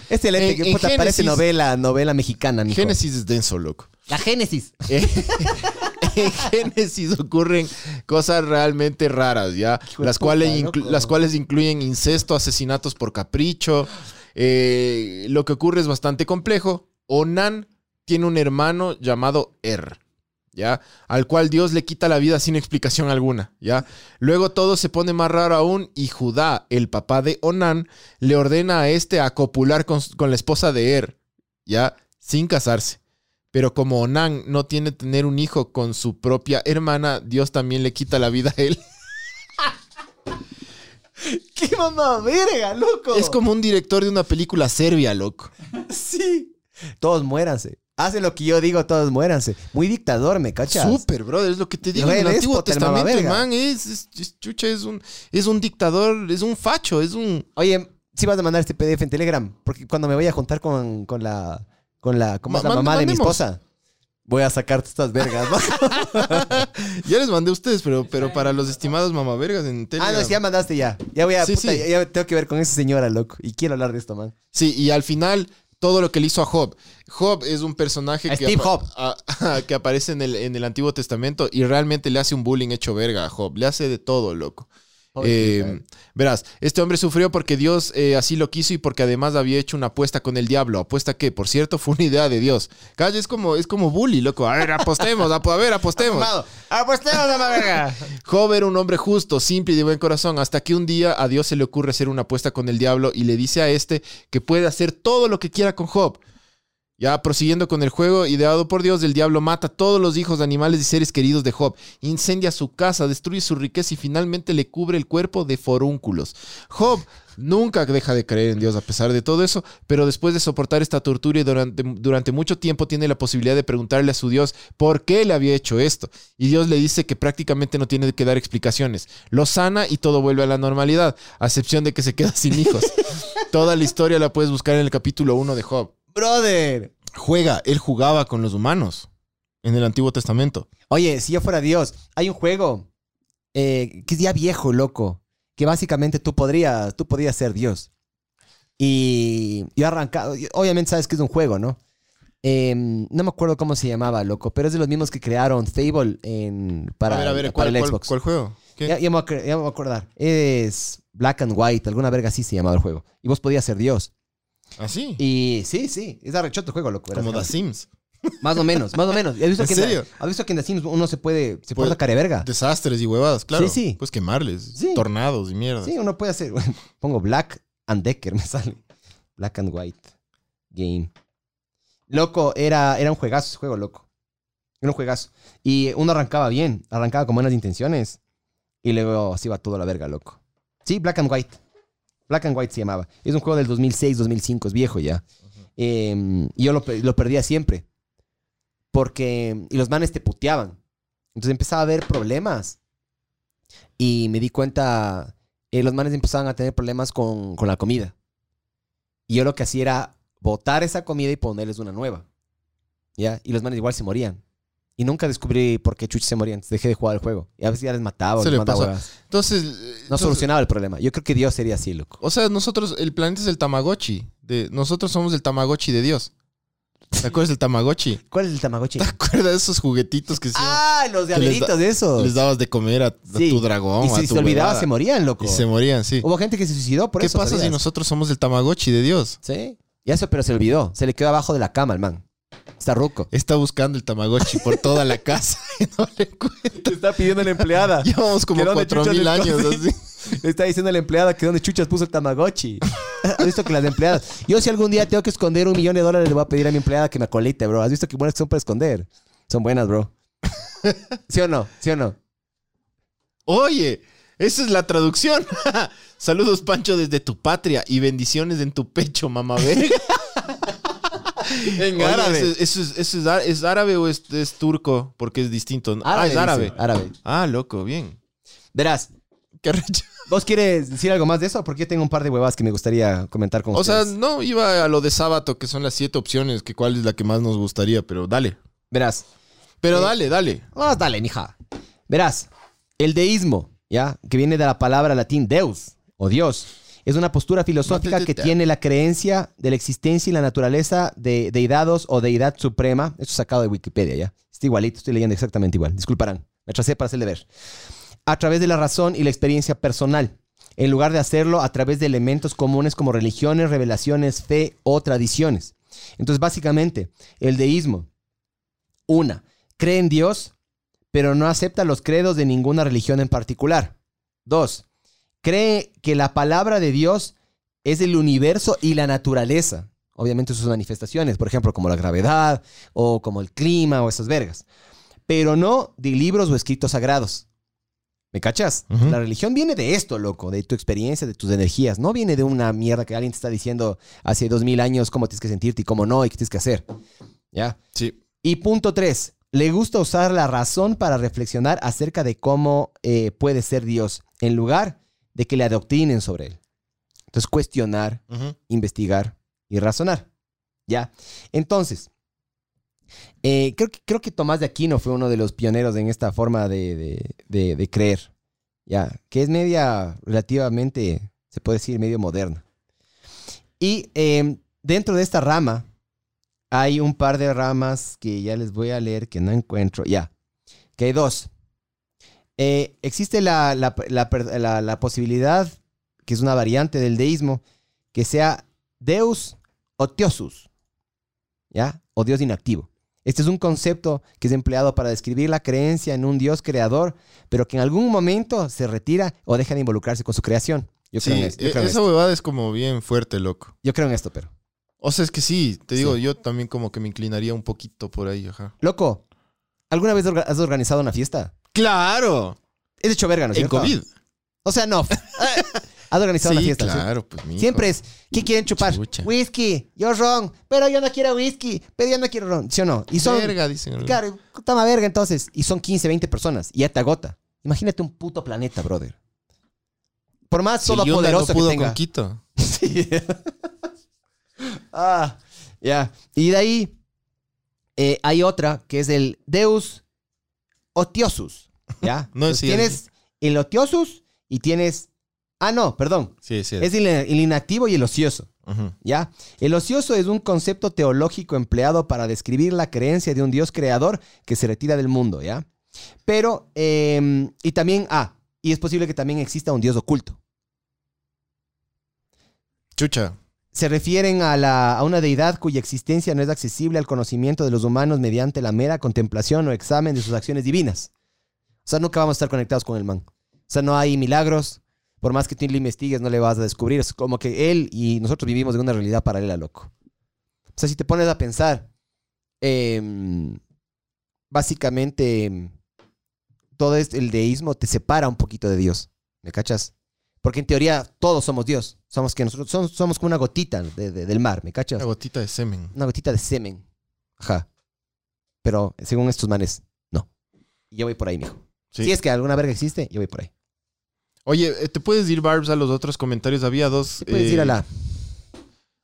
Es el ETE. En- que en puta, parece novela, novela mexicana, mijo. Génesis es denso, loco. La Génesis. Eh, en Génesis ocurren cosas realmente raras, ¿ya? Las cuales, las cuales incluyen incesto, asesinatos por capricho. Eh, lo que ocurre es bastante complejo. Onan tiene un hermano llamado Er, ¿ya? Al cual Dios le quita la vida sin explicación alguna, ¿ya? Luego todo se pone más raro aún y Judá, el papá de Onan, le ordena a este a copular con, con la esposa de Er. ya, sin casarse. Pero como Onan no tiene tener un hijo con su propia hermana, Dios también le quita la vida a él. ¡Qué mamá verga, loco! Es como un director de una película serbia, loco. Sí. Todos muéranse. Hacen lo que yo digo, todos muéranse. Muy dictador, ¿me cachas? Súper, brother, es lo que te digo. En el Antiguo el Testamento, mamaverga. man, es, es- es- chucha, es un, es un dictador, es un facho, es un... Oye, si vas a mandar este PDF en Telegram, porque cuando me voy a juntar con, con la con la, ¿cómo es la mamá de mi esposa, voy a sacarte estas vergas. ¿no? Ya les mandé a ustedes, pero, pero para los estimados mamavergas en ah, Telegram. no, sí, ya mandaste ya. Ya voy a, Sí, puta, sí. Ya, ya tengo que ver con esa señora, loco. Y quiero hablar de esto, man. Sí, y al final, todo lo que le hizo a Job. Job es un personaje apa- a- que aparece en el, en el Antiguo Testamento y realmente le hace un bullying hecho verga a Job. Le hace de todo, loco. Eh, verás, este hombre sufrió porque Dios eh, así lo quiso y porque además había hecho una apuesta con el diablo. Apuesta que, por cierto, fue una idea de Dios. Calla, es como, es como bully, loco. A ver, apostemos, apo- a ver, apostemos. ¡Apostemos, mamá verga! Job era un hombre justo, simple y de buen corazón, hasta que un día a Dios se le ocurre hacer una apuesta con el diablo y le dice a este que puede hacer todo lo que quiera con Job. Ya prosiguiendo con el juego, ideado por Dios, el diablo mata a todos los hijos, animales y seres queridos de Job, incendia su casa, destruye su riqueza y finalmente le cubre el cuerpo de forúnculos. Job nunca deja de creer en Dios a pesar de todo eso, pero después de soportar esta tortura y durante, durante mucho tiempo tiene la posibilidad de preguntarle a su Dios por qué le había hecho esto. Y Dios le dice que prácticamente no tiene que dar explicaciones. Lo sana y todo vuelve a la normalidad, a excepción de que se queda sin hijos. Toda la historia la puedes buscar en el capítulo 1 de Job. Brother. Juega, él jugaba con los humanos en el Antiguo Testamento. Oye, si yo fuera Dios, hay un juego eh, que es ya viejo, loco. Que básicamente tú podrías, tú podrías ser Dios. Y yo arrancado. Obviamente sabes que es un juego, ¿no? Eh, no me acuerdo cómo se llamaba, loco, pero es de los mismos que crearon Fable en, para, a ver, a ver, para ¿cuál, el Xbox. cuál juego? ¿Qué? Ya, ya me voy a cre- ya me voy a acordar. Es Black and White, alguna verga así se llamaba el juego. Y vos podías ser Dios. ¿Así? Y sí, sí, es arrechoto el juego, loco. Como The Sims. Más o menos, más o menos. ¿Has visto ¿En que serio? ¿Has visto que en The Sims uno se puede, se Puede- verga? Desastres y huevadas, claro. Sí, sí. Pues quemarles. Sí. Tornados y mierda. Sí, uno puede hacer. Pongo Black and Decker, me sale. Black and White Game. Loco, era, era un juegazo ese juego, loco. Era un juegazo. Y uno arrancaba bien, arrancaba con buenas intenciones. Y luego se iba todo a la verga, loco. Sí, Black and White. Black and White se llamaba. Es un juego del 2006, 2005, es viejo ya. Eh, y yo lo perdía siempre. Porque. Y los manes te puteaban. Entonces empezaba a haber problemas. Y me di cuenta. eh, los manes empezaban a tener problemas con, con la comida. Y yo lo que hacía era botar esa comida y ponerles una nueva. ¿Ya? Y los manes igual se morían. Y nunca descubrí por qué chuches se morían. Entonces dejé de jugar el juego. Y a veces ya les mataba. Se les le mandaba pasa. huevas. Entonces. eh, No entonces- solucionaba el problema. Yo creo que Dios sería así, loco. O sea, nosotros, el planeta es el Tamagotchi. De, nosotros somos el Tamagotchi de Dios. ¿Te acuerdas del Tamagotchi? ¿Cuál es el Tamagotchi? ¿Te acuerdas de esos juguetitos que, sí, Ah, los da- de esos. les dabas de comer a, a Sí. tu dragón? y a si tu se olvidaba, huevada? se morían, loco. Y se morían, sí. Hubo gente que se suicidó por ¿Qué eso. pasa si ¿sabías? nosotros somos el Tamagotchi de Dios? Sí. Y eso, pero se olvidó. Se le quedó abajo de la cama al man. Está ruco. Está buscando el Tamagotchi por toda la casa y no le encuentra. está pidiendo a la empleada. Llevamos como ¿Que dónde cuatro mil años consigue? así. Le está diciendo a la empleada que donde chuchas puso el Tamagotchi. ¿Has visto que las empleadas... Yo si algún día tengo que esconder un millón de dólares, le voy a pedir a mi empleada que me acolite, bro. ¿Has visto que buenas que son para esconder? Son buenas, bro. ¿Sí o no? ¿Sí o no? Oye, esa es la traducción. Saludos, Pancho, desde tu patria y bendiciones en tu pecho, mamá verga. En Oye, ¿Eso, eso es, eso es á- es árabe o es, es turco? Porque es distinto. ah, es dice. árabe. Árabe. Ah, loco, bien. Verás, Qué. ¿vos quieres decir algo más de eso? Porque yo tengo un par de huevas que me gustaría comentar con O sea, ustedes. no, iba a lo de sábado, que son las siete opciones, que cuál es la que más nos gustaría, pero dale. Verás. Pero Sí. dale, dale. Vamos, dale, mija. Verás, el deísmo, ¿ya? Que viene de la palabra latín deus, o Dios. Es una postura filosófica que tiene la creencia de la existencia y la naturaleza de deidades o deidad suprema. Esto es sacado de Wikipedia, ¿ya? Está igualito, estoy leyendo exactamente igual. Disculparán, me atrasé para hacerle ver. A través de la razón y la experiencia personal, en lugar de hacerlo a través de elementos comunes como religiones, revelaciones, fe o tradiciones. Entonces, básicamente, el deísmo, una, cree en Dios, pero no acepta los credos de ninguna religión en particular. Dos, cree que la palabra de Dios es el universo y la naturaleza. obviamente sus manifestaciones, por ejemplo, como la gravedad o como el clima o esas vergas. Pero no de libros o escritos sagrados. ¿Me cachas? La religión viene de esto, loco, de tu experiencia, de tus energías. No viene de una mierda que alguien te está diciendo hace dos mil años cómo tienes que sentirte y cómo no y qué tienes que hacer. ¿Ya? Sí. Y punto tres, le gusta usar la razón para reflexionar acerca de cómo eh, puede ser Dios, en lugar de que le adoctrinen sobre él. Entonces, cuestionar, investigar y razonar. ¿Ya? Entonces, eh, creo, que, creo que Tomás de Aquino fue uno de los pioneros en esta forma de, de- de- de creer. ¿Ya? Que es media, relativamente, se puede decir, medio moderna. Y eh, dentro de esta rama, hay un par de ramas que ya les voy a leer que no encuentro. Ya. Que hay dos. Eh, existe la, la- la per- la- la posibilidad, que es una variante del deísmo, que sea Deus o Teosus. ¿Ya? O Dios inactivo. Este es un concepto que es empleado para describir la creencia en un Dios creador, pero que en algún momento se retira o deja de involucrarse con su creación. Yo creo Sí, en esto. Yo e- creo en esa esto. huevada es como bien fuerte, loco. Yo creo en esto, pero. O sea, es que sí, te digo, Sí. yo también como que me inclinaría un poquito por ahí, ajá. Loco, ¿alguna vez has organizado una fiesta? ¡Claro! Es hecho verga, ¿no es En cierto? COVID. O sea, no. Has organizado una Sí, fiesta. claro, pues mijo. Siempre es, ¿qué quieren chupar? Chucha. Whisky, yo ron, pero yo no quiero whisky, pero yo no quiero ron, ¿sí o no? Y son, Verga, dicen. claro, toma verga entonces, y son 15, 20 personas, y ya te agota. Imagínate un puto planeta, brother. Por más Si Yunda no todopoderoso pudo que tenga. con Quito. Sí. ah, ya. Y de ahí eh, hay otra que es el Deus Otiosus. ¿Ya? No, sí, tienes el Otiosus y tienes. Ah, no, perdón. Sí, sí. Es el, el inactivo y el ocioso. ¿Ya? El ocioso es un concepto teológico empleado para describir la creencia de un Dios creador que se retira del mundo, ¿ya? Pero, eh, y también, ah, y es posible que también exista un Dios oculto. Chucha. Se refieren a, la- a una deidad cuya existencia no es accesible al conocimiento de los humanos mediante la mera contemplación o examen de sus acciones divinas. O sea, nunca vamos a estar conectados con el man. O sea, no hay milagros. Por más que tú le investigues, no le vas a descubrir. Es como que él y nosotros vivimos en una realidad paralela, loco. O sea, si te pones a pensar, em, básicamente em, todo este- el deísmo te separa un poquito de Dios. ¿Me cachas? Porque en teoría todos somos Dios. Somos que nosotros somos, somos como una gotita de- de- del mar, ¿me cachas? Una gotita de semen. Una gotita de semen. Ajá. Pero según estos manes, no. Y yo voy por ahí, mijo. Sí. Si es que alguna verga existe, yo voy por ahí. Oye, eh, ¿te puedes ir, Barbs, a los otros comentarios? Había dos. Te puedes eh, ir a la.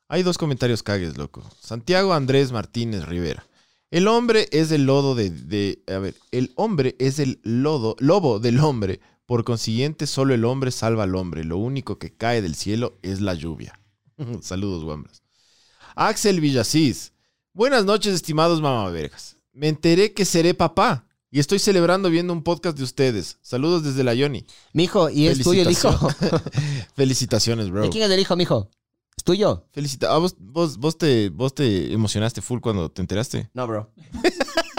Hay dos comentarios cagues, loco. Santiago Andrés Martínez Rivera. El hombre es el lodo de, de- A ver, el hombre es el lodo, lobo del hombre. Por consiguiente, solo el hombre salva al hombre. Lo único que cae del cielo es la lluvia. Saludos, guambras. Axel Villasís. Buenas noches, estimados mamavergas. Me enteré que seré papá. Y estoy celebrando viendo un podcast de ustedes. Saludos desde la Yoni. Mijo, y es tuyo el hijo. Felicitaciones, bro. ¿De quién es el hijo, mijo? ¿Es tuyo? Felicita. Ah, vos, vos, vos te, vos te emocionaste full cuando te enteraste. No, bro.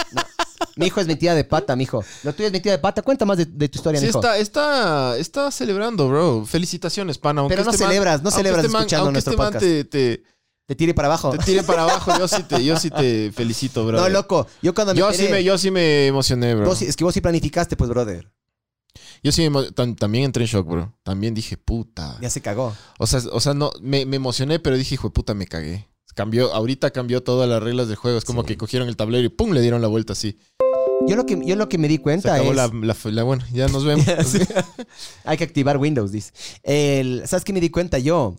Mi hijo es metida de pata, mijo. Lo tuyo es metida de pata. Cuenta más de, de tu historia, Sí, mijo. está, está, está celebrando, bro. Felicitaciones, pana. Aunque Pero no este man- celebras, no celebras este man- escuchando nuestro este podcast. te, te, Te tire para abajo. te tire para abajo, yo sí te, yo sí te felicito, bro. No, loco. Yo cuando me Yo sí, me, yo sí me emocioné, bro. vos es que vos sí planificaste, pues, brother. Yo sí me también entré en shock, bro. También dije, puta. Ya se cagó. O sea, o sea no, me, me emocioné, pero dije, hijo de puta, me cagué. Cambió, ahorita cambió todas las reglas del juego. Es como Sí. que cogieron el tablero y pum, le dieron la vuelta así. Yo lo que, yo lo que me di Se cuenta acabó es... la, la, la- Bueno, ya nos vemos. Hay que activar Windows, dice. El- ¿Sabes qué me di cuenta yo?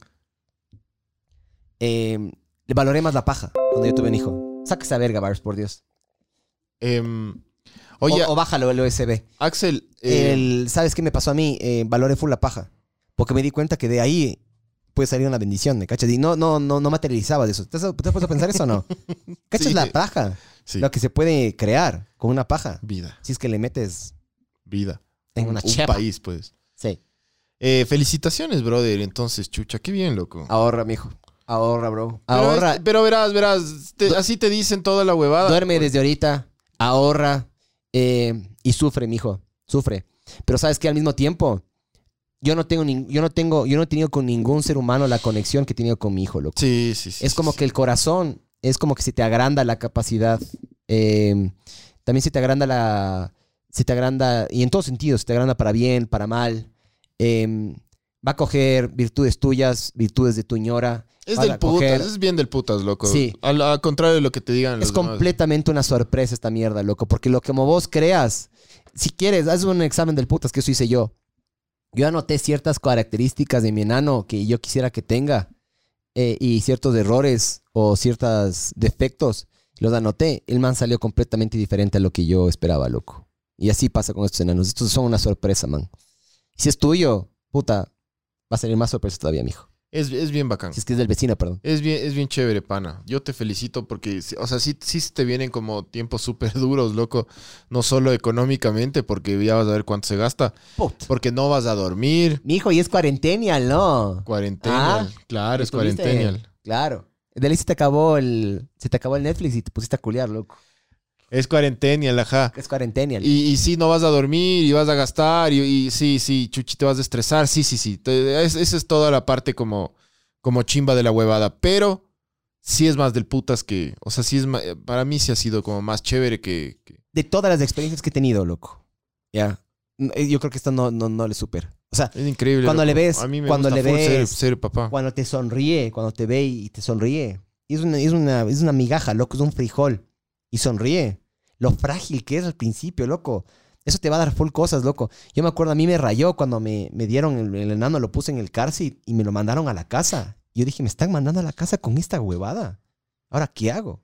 Eh, le valoré más la paja cuando yo tuve un hijo. Saca esa verga, Bars, por Dios. Em, oye, o, o bájalo el USB. Axel. eh, El- ¿Sabes qué me pasó a mí? Eh, valoré full la paja. Porque me di cuenta que de ahí puede salir una bendición, ¿me cachas? Y no, no, no, no materializaba de eso. ¿Te has, te has puesto a pensar eso o no? ¿Cachas Sí. la paja? Sí. Lo que se puede crear con una paja. Vida, Si es que le metes vida. en Un- una un chepa. país, pues. Sí. Eh, felicitaciones, brother. Entonces, chucha, qué bien, loco. Ahorra, mijo. Ahorra, bro. Ahorra. Pero, verás, verás. te- así te dicen toda la huevada. Duerme desde ahorita, ahorra eh, y sufre, mijo. Sufre. Pero sabes que al mismo tiempo, yo no tengo, nin- yo no tengo, yo no he tenido con ningún ser humano la conexión que he tenido con mi hijo, loco. Sí, sí, sí. es como sí, que el corazón, es como que se te agranda la capacidad. eh, también se te agranda la. Se te agranda, y en todos sentidos, se te agranda para bien, para mal. eh, va a coger virtudes tuyas, virtudes de tu ñora. Es del coger- putas, es bien del putas, loco. Sí. Al, al contrario de lo que te digan Es los demás. completamente una sorpresa esta mierda, loco. Porque lo que como vos creas, si quieres, haz un examen del putas, que eso hice yo. Yo anoté ciertas características de mi enano que yo quisiera que tenga. Eh, y ciertos errores o ciertos defectos. Los anoté. El man salió completamente diferente a lo que yo esperaba, loco. Y así pasa con estos enanos. Estos son una sorpresa, man. Si es tuyo, puta, va a salir más sorpresa todavía, mijo. Es, es bien bacán. Si es que es del vecino, perdón. Es bien, es bien chévere, pana. Yo te felicito porque, o sea, sí, sí te vienen como tiempos súper duros, loco. No solo económicamente, porque ya vas a ver cuánto se gasta, Puta. porque no vas a dormir. Mi hijo, y es cuarentenial, ¿no? Cuarentena. Ah, claro, es cuarentena. Claro. De ahí se te acabó el. Se te acabó el Netflix y te pusiste a culiar, loco. Es cuarentena, ajá. Es cuarentenial. Y, y sí, no vas a dormir y vas a gastar y, y sí, sí, chuchi, te vas a estresar. Sí, sí, sí. Te- es- esa es toda la parte como, como chimba de la huevada. Pero sí es más del putas que, o sea, sí es, para mí sí ha sido como más chévere que, que- De todas las experiencias que he tenido, loco. Ya. Eh, Yo creo que esto no, no, no le supera. O sea, es increíble. Cuando le ves- a mí me cuando gusta le full ser- ves- ser, papá. cuando te sonríe, cuando te ve y te sonríe. Es una, es una, es una migaja, loco. Es un frijol. Y sonríe. Lo frágil que es al principio, loco. Eso te va a dar full cosas, loco. Yo me acuerdo, a mí me rayó cuando me, me dieron el, el enano, lo puse en el car seat y me lo mandaron a la casa. Yo dije, me están mandando a la casa con esta huevada. Ahora, ¿qué hago?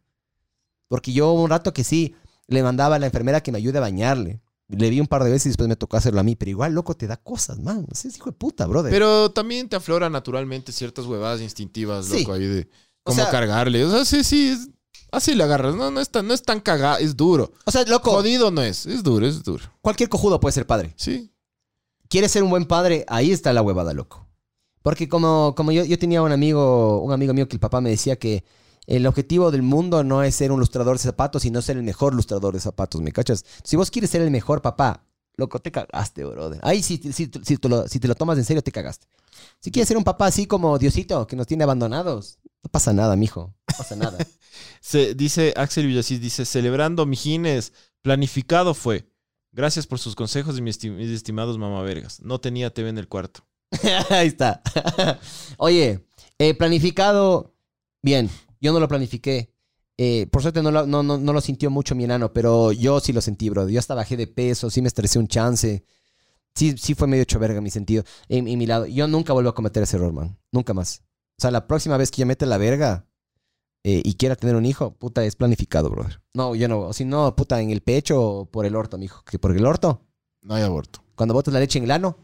Porque yo un rato que sí, le mandaba a la enfermera que me ayude a bañarle. Le vi un par de veces y después me tocó hacerlo a mí. Pero igual, loco, te da cosas, man. Ese es hijo de puta, brother. Pero también te aflora naturalmente ciertas huevadas instintivas, Sí. loco, ahí de O cómo sea- cargarle. O sea, sí, sí, es- así le agarras. No, no es tan, no es tan cagado, es duro. o sea, loco, Jodido no es, es duro, es duro. cualquier cojudo puede ser padre. Sí. ¿Quieres ser un buen padre? Ahí está la huevada, loco. Porque como, como yo, yo tenía un amigo, un amigo mío que el papá me decía que el objetivo del mundo no es ser un lustrador de zapatos, sino ser el mejor lustrador de zapatos, ¿me cachas? Si vos quieres ser el mejor papá, loco, te cagaste, brother. Ahí si, te lo, si te lo tomas en serio, te cagaste. Si quieres ser un papá así como Diosito, que nos tiene abandonados, no pasa nada, mijo. No pasa nada. Se, dice Axel Villasís, dice, celebrando Mijines, planificado fue. Gracias por sus consejos, mis, esti- mis estimados mamavergas. No tenía TV en el cuarto. Ahí está. Oye, eh, planificado, bien, yo no lo planifiqué. Eh, por suerte no lo, no, no, no lo sintió mucho mi enano, pero yo sí lo sentí, bro. Yo hasta bajé de peso, sí me estresé un chance. Sí, sí fue medio hecho verga en mi sentido, en, en mi lado. Yo nunca vuelvo a cometer ese error, man. Nunca más. O sea, la próxima vez que yo meta la verga eh, y quiera tener un hijo, puta, es planificado, brother. No, yo no. Si no, puta, en el pecho o por el orto, mijo. Que por el orto, No hay aborto. cuando botas la leche en el ano.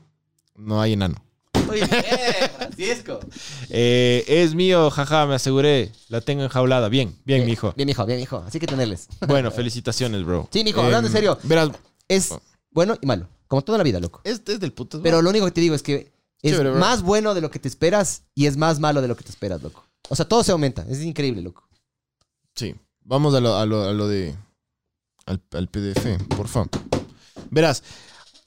No hay enano. Oye, Francisco. Eh, es mío, jaja, me aseguré. La tengo enjaulada. Bien, bien, mijo. Bien, mijo, bien, mijo. Así que tenerles. Bueno, felicitaciones, bro. Sí, mijo, hablando en serio. Verás, Es bueno y malo. Como toda la vida, loco. es, es del puto. Pero lo único que te digo es que es Chévere, más bueno de lo que te esperas y es más malo de lo que te esperas, loco. O sea, todo se aumenta. Es increíble, loco. Sí. Vamos a lo, a lo, a lo de. Al, al PDF, por favor. Verás,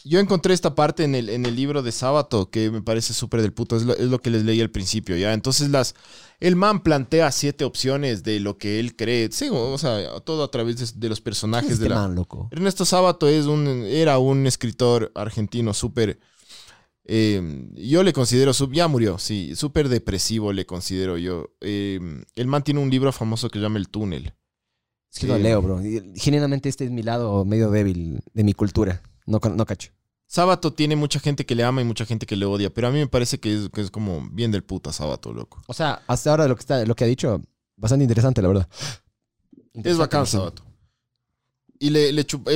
yo encontré esta parte en el, en el libro de Sábato que me parece súper del puto. Es lo, es lo que les leí al principio, ¿ya? Entonces, las. El man plantea siete opciones de lo que él cree. Sí, o sea, todo a través de, de los personajes Este de la. man, loco. Ernesto Sábato es un, era un escritor argentino súper. Eh, yo le considero, sub- ya murió, sí, súper depresivo le considero yo. Eh, el man tiene un libro famoso que se llama El Túnel. Es que Sí. no leo, bro. Y, Genuinamente este es mi lado medio débil de mi cultura. No, no cacho. Sábato tiene mucha gente que le ama y mucha gente que le odia, pero a mí me parece que es, que es como bien del puta Sábato, loco. O sea, hasta ahora lo que, está, lo que ha dicho, bastante interesante, la verdad. Es bacán Sábato. Y le, le, chup-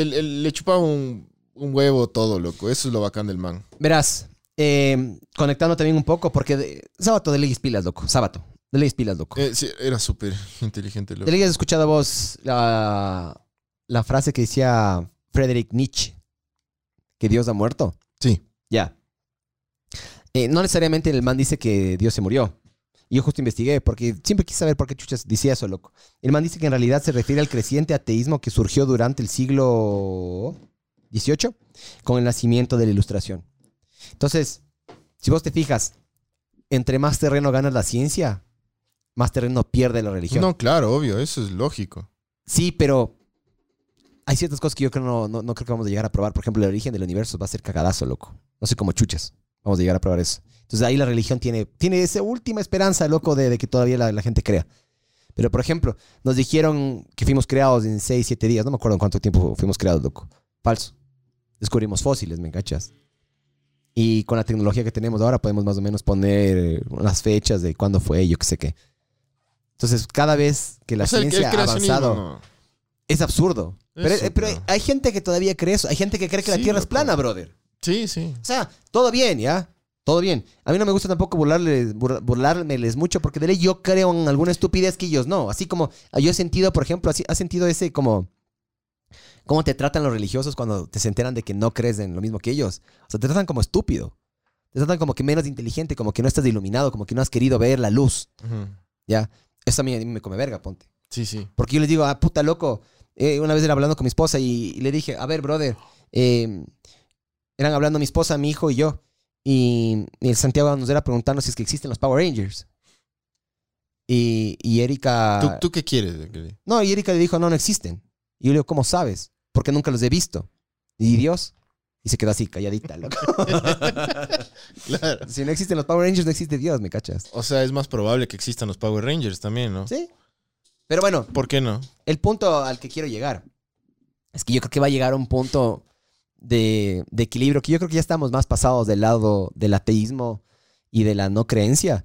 un, un huevo todo, loco. Eso es lo bacán del man. Verás, eh, conectando también un poco, porque de- sábado de leyes pilas, loco. Sábado. De leyes pilas, loco. Eh, sí, era súper inteligente, loco. ¿De leyes has escuchado vos la, la frase que decía Friedrich Nietzsche? Que Dios ha muerto. Sí. Ya. Eh, no necesariamente el man dice que Dios se murió. Y yo justo investigué, porque siempre quise saber por qué chuchas decía eso, loco. El man dice que en realidad se refiere al creciente ateísmo que surgió durante el siglo XVIII con el nacimiento de la Ilustración. Entonces, Si vos te fijas, entre más terreno ganas la ciencia, más terreno pierde la religión. No, claro, obvio, eso es lógico. Sí, pero hay ciertas cosas que yo creo no, no, no creo que vamos a llegar a probar. Por ejemplo, el origen del universo va a ser cagadazo, loco. No sé cómo chuches. Vamos a llegar a probar eso. Entonces ahí la religión tiene, tiene esa última esperanza, loco, de, de que todavía la, la gente crea. Pero, por ejemplo, nos dijeron que fuimos creados en 6, 7 días. No me acuerdo en cuánto tiempo fuimos creados, loco. Falso. Descubrimos fósiles, ¿me cachas? Y con la tecnología que tenemos ahora podemos más o menos poner unas fechas de cuándo fue, yo qué sé qué. Entonces, cada vez que la O sea, ciencia ha avanzado, no. es absurdo. Pero, Eso, eh, pero pero- hay gente que todavía cree eso. Hay gente que cree que la Tierra es plana, brother. Sí, sí. O sea, todo bien, ¿ya? Todo bien. A mí no me gusta tampoco burlarles, bur- burlármeles mucho porque de ley yo creo en alguna estupidez que ellos no. Así como ah, yo he sentido, por ejemplo, así, has sentido ese como... ¿Cómo te tratan los religiosos cuando te se enteran de que no crees en lo mismo que ellos? O sea, te tratan como estúpido. Te tratan como que menos inteligente, como que no estás iluminado, como que no has querido ver la luz. ¿ya? Eso a mí, a mí me come verga, ponte. Sí, sí. Porque yo les digo, ah, puta loco. Eh, una vez era hablando con mi esposa y, y le dije, a ver, brother, eh, eran hablando mi esposa, mi hijo y yo. Y, y el Santiago nos era preguntando si es que existen los Power Rangers. Y, y Erika. ¿Tú, tú qué quieres? No, y Erika le dijo, no, no existen. Y yo le digo, ¿cómo sabes? Porque nunca los he visto. ¿Y Dios? Y se quedó así, calladita, loco. Claro. si no existen los Power Rangers, no existe Dios, ¿me cachas? O sea, es más probable que existan los Power Rangers también, ¿no? Sí. Pero bueno, ¿Por qué no? el punto al que quiero llegar es que yo creo que va a llegar a un punto de, de equilibrio que yo creo que ya estamos más pasados del lado del ateísmo y de la no creencia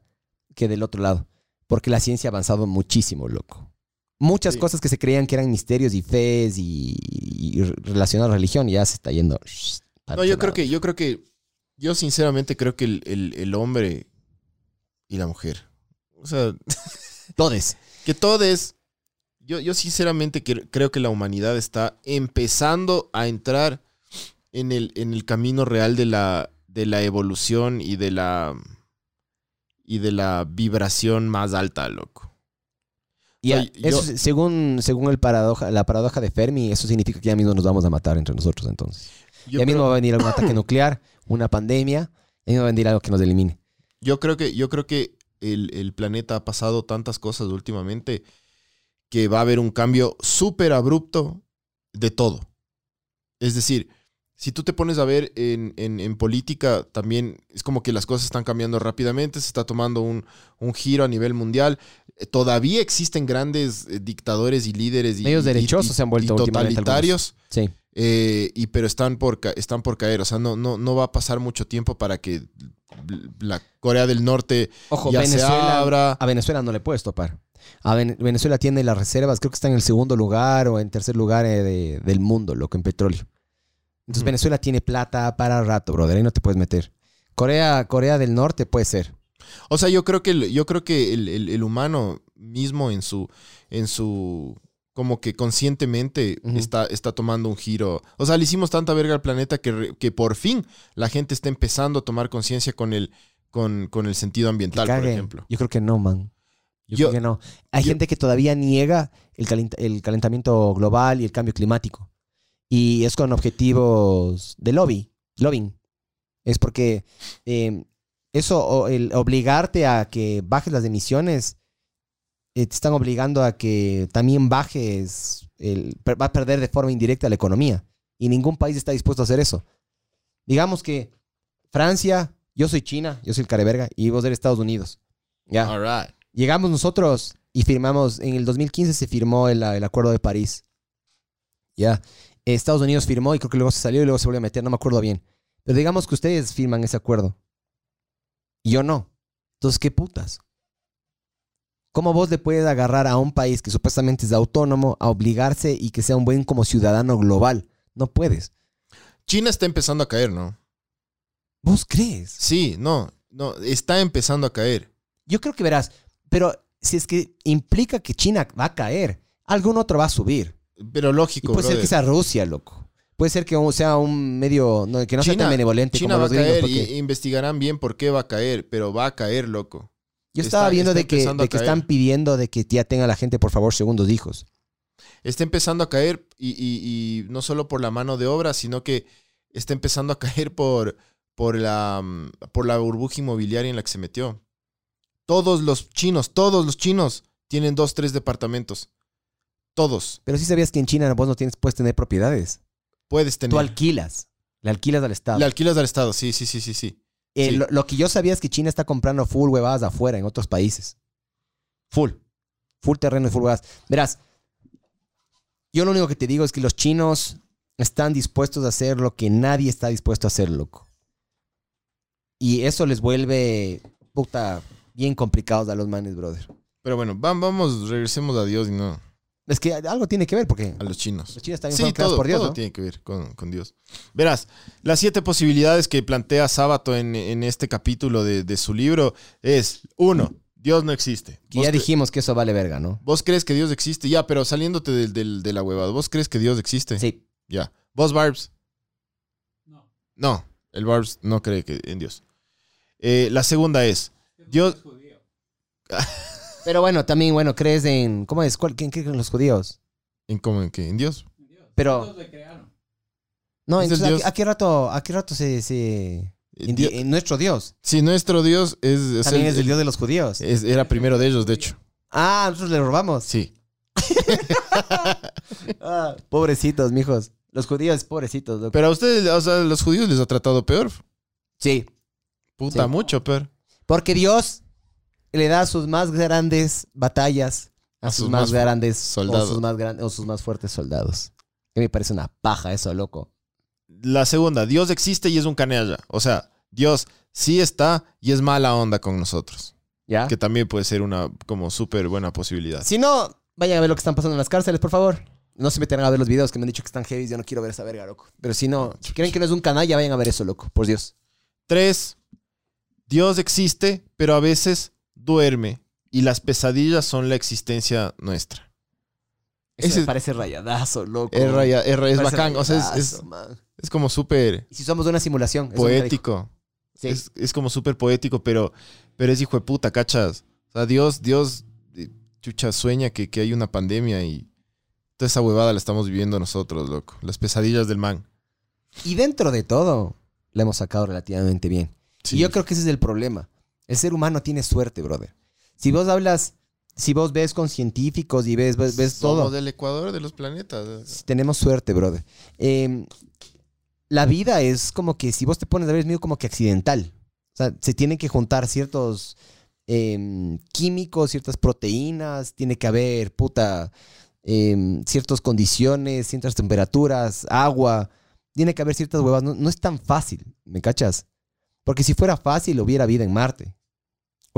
que del otro lado. Porque la ciencia ha avanzado muchísimo, loco. Muchas Sí. cosas que se creían que eran misterios y fees y, y relacionadas a religión ya se está yendo. No, yo creo que, yo creo que, yo sinceramente creo que el, el- el hombre y la mujer, o sea, Todes. que todo es, yo, yo sinceramente que- creo que la humanidad está empezando a entrar en el, en el camino real de la, de la evolución y de la, y de la vibración más alta, loco. Y Oye, eso, yo- según, según el paradoja, la paradoja de Fermi, eso significa que ya mismo nos vamos a matar entre nosotros entonces. Ya mismo va a venir algún ataque nuclear, una pandemia, y va a venir algo que nos elimine. Yo creo que, yo creo que el, el planeta ha pasado tantas cosas últimamente que va a haber un cambio súper abrupto de todo. Es decir, si tú te pones a ver en, en- en política, también es como que las cosas están cambiando rápidamente, se está tomando un, un giro a nivel mundial. Eh, Todavía existen grandes eh, dictadores y líderes y, Medios derechosos y- se han vuelto y totalitarios. Sí. Eh, y pero están por, están por caer. O sea, no, no, no va a pasar mucho tiempo para que la Corea del Norte Ojo, ya se Venezuela, abra. a Venezuela no le puedes topar. A Ven- Venezuela tiene las reservas, creo que está en el segundo lugar o en tercer lugar eh, de- del mundo, loco, en petróleo. Entonces Ujú. Venezuela tiene plata para rato, brother, ahí no te puedes meter. Corea, Corea del Norte puede ser. O sea, yo creo que el, yo creo que el, el- el humano mismo en su, en su como que conscientemente está, está tomando un giro. O sea, le hicimos tanta verga al planeta que, que por fin la gente está empezando a tomar conciencia con el, con, con el sentido ambiental, por ejemplo. Yo creo que no, man. Yo, Yo- creo que no. Hay yo- gente que todavía niega el, calent- el calentamiento global y el cambio climático. Y es con objetivos de lobby, lobbying. Es porque eh, eso, o el obligarte a que bajes las emisiones, eh, te están obligando a que también bajes, el, va a perder de forma indirecta la economía. Y ningún país está dispuesto a hacer eso. Digamos que Francia, yo soy China, yo soy el careverga, y vos eres Estados Unidos. Ya. All right. Llegamos nosotros y firmamos, en el 2015 se firmó el, el Acuerdo de París. Ya. Estados Unidos firmó y creo que luego se salió y luego se volvió a meter, no me acuerdo bien. Pero digamos que ustedes firman ese acuerdo. Y yo no. Entonces, ¿qué putas? ¿Cómo vos le puedes agarrar a un país que supuestamente es autónomo a obligarse y que sea un buen como ciudadano global? No puedes. China está empezando a caer, ¿no? ¿Vos crees? Sí, no, no, está empezando a caer. Yo creo que verás, pero si es que implica que China va a caer, algún otro va a subir. Pero Y lógico, puede ser que sea Rusia, loco. Puede ser que sea un medio, no, que no sea tan benevolente China como va a los gringos. caer porque y investigarán bien por qué va a caer, pero va a caer, loco. yo está- estaba viendo está de que, de están pidiendo de que ya tenga la gente, por favor, segundos hijos. Está empezando a caer y, y- y no solo por la mano de obra, sino que está empezando a caer por, por la, mm, por la burbuja inmobiliaria en la que se metió. Todos los chinos, todos los chinos tienen dos, tres departamentos. Todos. Pero sí sabías que en China vos no tienes, puedes tener propiedades. Puedes tener. Tú alquilas. Le alquilas al Estado. Le alquilas al Estado, sí, sí, sí, sí, sí. Eh, sí. lo, lo que yo sabía es que China está comprando full huevadas afuera, en otros países. Full. Full terreno y full huevadas. Verás, yo lo único que te digo es que los chinos están dispuestos a hacer lo que nadie está dispuesto a hacer, loco. Y eso les vuelve, puta, bien complicados a los manes, brother. Pero bueno, vam- vamos, regresemos a Dios y no Es que algo tiene que ver, porque a los chinos. los chinos también Sí, fueron creados todo, por Dios, todo ¿no? tiene que ver con, con Dios. Verás, las siete posibilidades que plantea Sábato en, en este capítulo de, de su libro es, uno, Dios no existe. Que ¿Vos ya dijimos que eso vale verga, ¿no? ¿Vos crees que Dios existe? Ya, pero saliéndote del, del- de la huevada, ¿vos crees que Dios existe? Sí. Ya. ¿Vos, Barbs? No. No, el Barbs no cree que en Dios. Eh, la segunda es, Dios... Es judío. Pero bueno, también, bueno, crees en. ¿Cómo es? ¿Cuál- ¿Quién cree en los judíos? ¿En cómo? ¿En qué? ¿En Dios? Dios. Pero- Todos le crearon. No, entonces, ¿a, Dios. qué- a qué rato, a qué rato se. se en, Dios- en nuestro Dios. Sí, nuestro Dios es... es También el- es el Dios de los judíos. es- era primero de ellos, de hecho. Ah, nosotros le robamos. Sí. Ah, pobrecitos, mijos. Los judíos, pobrecitos. loco. Pero a ustedes, o sea, los judíos les ha tratado peor. Sí. Puta, Sí. mucho peor. Porque Dios le da sus más grandes batallas a, sus, más, grandes soldados. O sus más, gran- o sus más fuertes soldados. Que me parece una paja eso, loco. La segunda, Dios existe y es un canalla. O sea, Dios sí está y es mala onda con nosotros. ¿Ya? Que también puede ser una como súper buena posibilidad. Si no, vayan a ver lo que están pasando en las cárceles, por favor. No se meterán a ver los videos que me han dicho que están heavy. Yo no quiero ver esa verga, loco. Pero si no, si creen que no es un canalla, vayan a ver eso, loco. Por Dios. Tres, Dios existe, pero a veces duerme y las pesadillas son la existencia nuestra. Eso Ese- me parece rayadazo, loco. Es, raya- es, bacán, o sea, es, es, es como súper si somos una simulación. poético. Sí. Es, es como súper poético, pero, pero es hijo de puta, ¿cachas? O sea, Dios, Dios, eh, chucha, sueña que, que hay una pandemia y toda esa huevada la estamos viviendo nosotros, loco. Las pesadillas del man. Y dentro de todo, la hemos sacado relativamente bien. Sí. Y yo creo que ese es el problema. El ser humano tiene suerte, brother. Si vos hablas, si vos ves con científicos y ves, ves, ves todo, Somos del Ecuador de los planetas. tenemos suerte, brother. Eh, la vida es como que, si vos te pones a ver, es medio como que accidental. O sea, se tienen que juntar ciertos eh, químicos, ciertas proteínas, tiene que haber, puta, eh, ciertas condiciones, ciertas temperaturas, agua. Tiene que haber ciertas huevas. No, no es tan fácil, ¿me cachas? Porque si fuera fácil, hubiera vida en Marte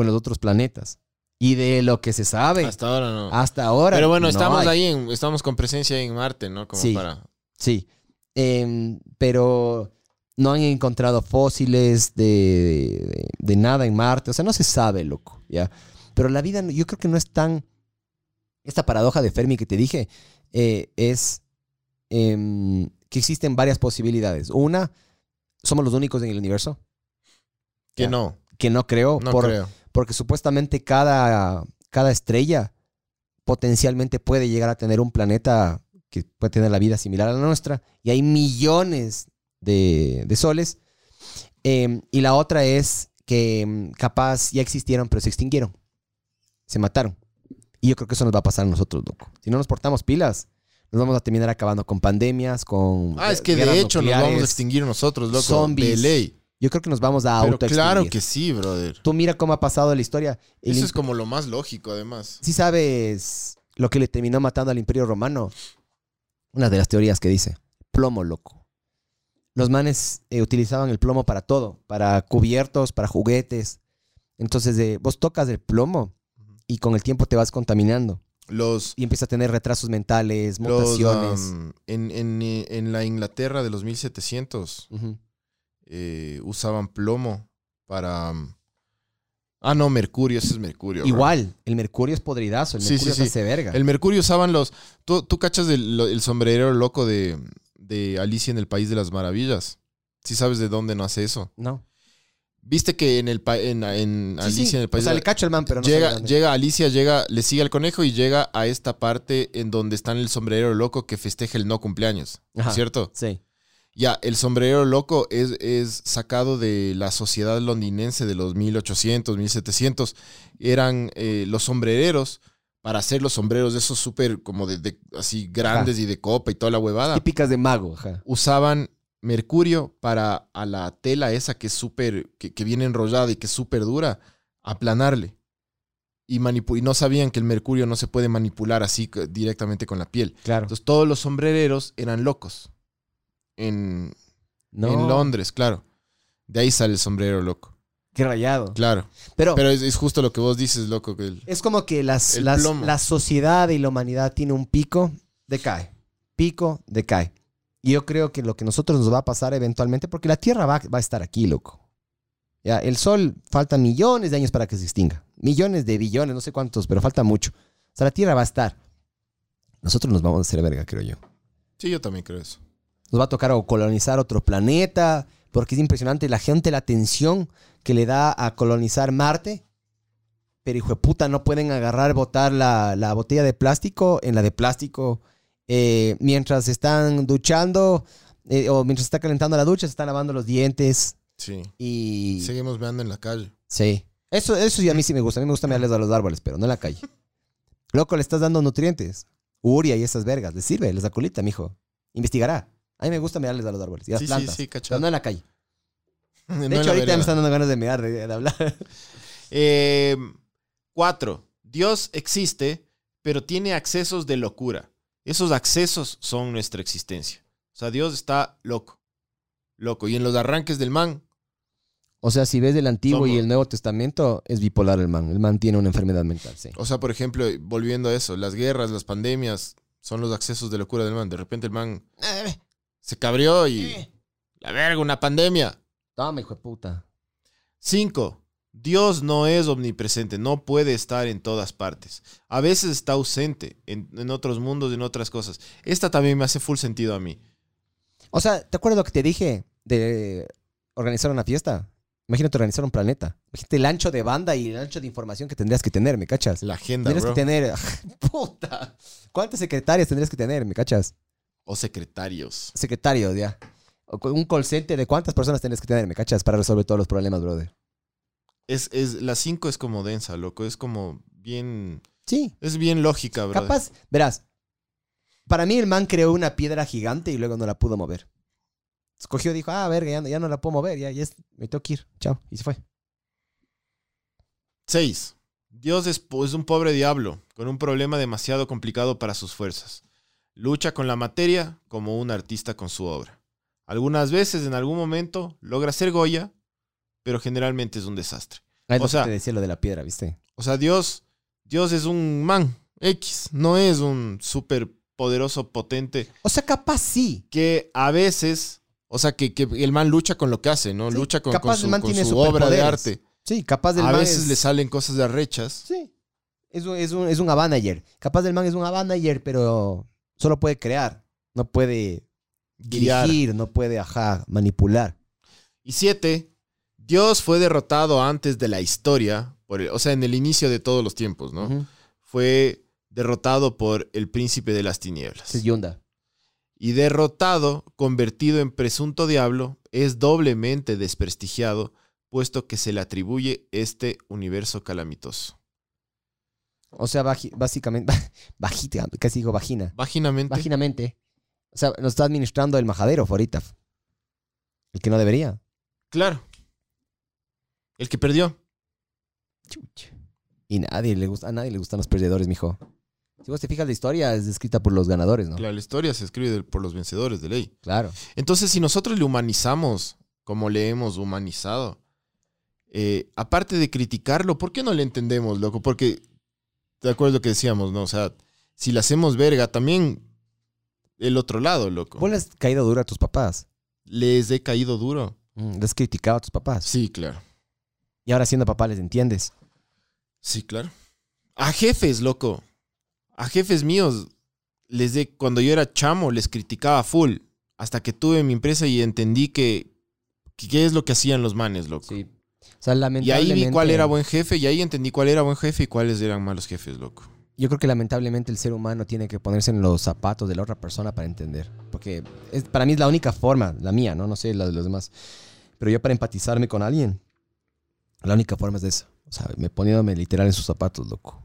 en los otros planetas. Y de lo que se sabe hasta, Hasta ahora no. ahora. Pero bueno, no estamos hay. ahí, en, estamos con presencia en Marte, ¿no? Como Sí. para... Sí. Em, pero no han encontrado fósiles de, de- de nada en Marte. O sea, no se sabe, loco. ¿ya? Pero la vida, yo creo que no es tan. Esta paradoja de Fermi que te dije eh, es em, que existen varias posibilidades. Una, somos los únicos en el universo Que Ya. no, que no creo, no por- creo. Porque supuestamente cada, cada estrella potencialmente puede llegar a tener un planeta que puede tener la vida similar a la nuestra, y hay millones de, de soles. Eh, y la otra es que mm, capaz ya existieron, pero se extinguieron. Se mataron. Y yo creo que eso nos va a pasar a nosotros, loco. Si no nos portamos pilas, nos vamos a terminar acabando con pandemias, con... Ah, es que de hecho nos vamos a extinguir nosotros, loco. zombies. De ley. Yo creo que nos vamos a Pero auto claro que sí, brother. Tú mira cómo ha pasado la historia. El Eso es como lo más lógico, además. Si sabes lo que le terminó matando al Imperio Romano, una de las teorías que dice, plomo loco. Los manes eh, utilizaban el plomo para todo, para cubiertos, para juguetes. Entonces, eh, vos tocas el plomo y con el tiempo te vas contaminando Los, y empiezas a tener retrasos mentales, los mutaciones. um, en, en, eh, en la Inglaterra de los 1700 Ujú. Eh, usaban plomo para... um, Ah, no, mercurio, ese es mercurio. bro. Igual, el mercurio es podridazo, el Sí, mercurio sí, se sí. hace verga. El mercurio usaban los... ¿Tú, tú cachas el, el sombrerero loco de, de Alicia en el País de las Maravillas? ¿Sí sabes de dónde nace eso? No. ¿Viste que en el pa- en, en Sí, Alicia sí. en el O País sea, de le cacho el man, pero no llega, llega Alicia, llega, le sigue al conejo y llega a esta parte en donde está el sombrerero loco que festeja el no cumpleaños, Ajá. ¿cierto? Sí. Ya, el sombrero loco es, es sacado de la sociedad londinense de los 1800, 1700. Eran eh, los sombrereros para hacer los sombreros de esos súper como de, de- así grandes y de copa y toda la huevada. Típicas de mago, ajá. Usaban mercurio para a la tela esa que es súper, que, que viene enrollada y que es súper dura, aplanarle. Y, y no sabían que el mercurio no se puede manipular así directamente con la piel. Claro. Entonces todos los sombrereros eran locos. En, No. en Londres, claro. De ahí sale el sombrero loco. Qué rayado. Claro. Pero, Pero es, es justo lo que vos dices, loco. Que el- es como que las, las- la sociedad y la humanidad tiene un pico, decae. Pico, decae. Y yo creo que lo que a nosotros nos va a pasar eventualmente, porque la Tierra va, va a estar aquí, loco. Ya, el Sol falta millones de años para que se extinga. Millones de billones, no sé cuántos, pero falta mucho. O sea, la Tierra va a estar. Nosotros nos vamos a hacer verga, creo yo. Sí, yo también creo eso. Nos va a tocar o colonizar otro planeta, porque es impresionante la gente, la atención que le da a colonizar Marte. Pero hijo de puta, no pueden agarrar, botar la, la botella de plástico en la de plástico. eh, mientras están duchando eh, o mientras está calentando la ducha, se están lavando los dientes Sí. y... Seguimos veando en la calle. Sí. Eso, eso sí a mí sí me gusta. A mí me gusta mirarles a los árboles, pero no en la calle. Loco, le estás dando nutrientes. Uria y esas vergas. Les sirve, les da colita, mijo. Investigará. A mí me gusta mirarles a los árboles y a las Sí, sí, plantas. sí, pero cachado. no en la calle. No De hecho, ahorita me están dando ganas de mirar, de, de hablar. Eh, cuatro. Dios existe, pero tiene accesos de locura. Esos accesos son nuestra existencia. O sea, Dios está loco. Loco. Y en los arranques del man, O sea, si ves el Antiguo y el Nuevo Testamento, es bipolar el man. El man tiene una enfermedad mental, sí. o sea, por ejemplo, volviendo a eso, las guerras, las pandemias, son los accesos de locura del man. De repente el man se cabrió y... La verga, una pandemia. Toma, hijo de puta. Cinco, Dios no es omnipresente, no puede estar en todas partes. A veces está ausente en, en otros mundos, en otras cosas. Esta también me hace full sentido a mí. O sea, ¿te acuerdas lo que te dije de organizar una fiesta? Imagínate organizar un planeta. Imagínate el ancho de banda y el ancho de información que tendrías que tener, ¿me cachas? La agenda, Tendrías bro. que tener. ¡Puta! ¿Cuántas secretarias tendrías que tener, me cachas? O secretarios. Secretarios, ya. O con un call center de cuántas personas tendrías que tener, me cachas, para resolver todos los problemas, brother. Es, es, la 5 es como densa, loco. Es como bien. Sí. Es bien lógica, bro. Capaz, verás. Para mí el man creó una piedra gigante y luego no la pudo mover. Escogió, dijo, ah, verga, ya, no- ya no la puedo mover, ya, ya es- me tengo que ir. Chao. Y se fue. 6. Dios es, es un pobre diablo, con un problema demasiado complicado para sus fuerzas. Lucha con la materia como un artista con su obra. Algunas veces, en algún momento, logra ser Goya, pero generalmente es un desastre. Ah, O sea- te decía lo de la piedra, ¿viste? O sea, Dios, Dios es un man X, no es un súper poderoso, potente, O sea, capaz sí. que a veces, o sea, que, que el man lucha con lo que hace, ¿no? Sí, lucha con, capaz con el su, man con tiene su obra de arte. Sí, capaz del A man veces es- le salen cosas de arrechas. Sí. Es un, es un, es un. Capaz del man es un Avanager, pero solo puede crear. No puede Guiar. dirigir, no puede, ajá, manipular. Y siete, Dios fue derrotado antes de la historia, por el- o sea, en el inicio de todos los tiempos, ¿no? Fue derrotado por el príncipe de las tinieblas. Es Yunda. Y derrotado, convertido en presunto diablo, es doblemente desprestigiado, puesto que se le atribuye este universo calamitoso. O sea, básicamente, bajita, casi digo vagina. Vaginamente. Vaginamente. O sea, nos está administrando el majadero ahorita. El que no debería. Claro. El que perdió. Chuch. Y nadie le gusta, a nadie le gustan los perdedores, mijo. Si vos te fijas, la historia es escrita por los ganadores, ¿no? Claro, la historia se escribe por los vencedores de ley. Claro. Entonces, si nosotros le humanizamos como le hemos humanizado, eh, aparte de criticarlo, ¿por qué no le entendemos, loco? Porque, de acuerdo a lo que decíamos, ¿no? O sea, si le hacemos verga, también el otro lado, loco. Vos le has caído duro a tus papás. Les he caído duro. Mm, Le has criticado a tus papás. Sí, claro. Y ahora siendo papá les entiendes. Sí, claro. A jefes, loco. A jefes míos, les de, cuando yo era chamo, les criticaba full. Hasta que tuve mi empresa y entendí que, que qué es lo que hacían los manes, loco. Sí. O sea, Y ahí lamentablemente... vi cuál era buen jefe y ahí entendí cuál era buen jefe y cuáles eran malos jefes, loco. yo creo que lamentablemente el ser humano tiene que ponerse en los zapatos de la otra persona para entender. Porque es, para mí es la única forma, la mía, ¿no? No sé la de los demás. Pero yo para empatizarme con alguien, la única forma es de eso. O sea, me poniéndome literal en sus zapatos, loco.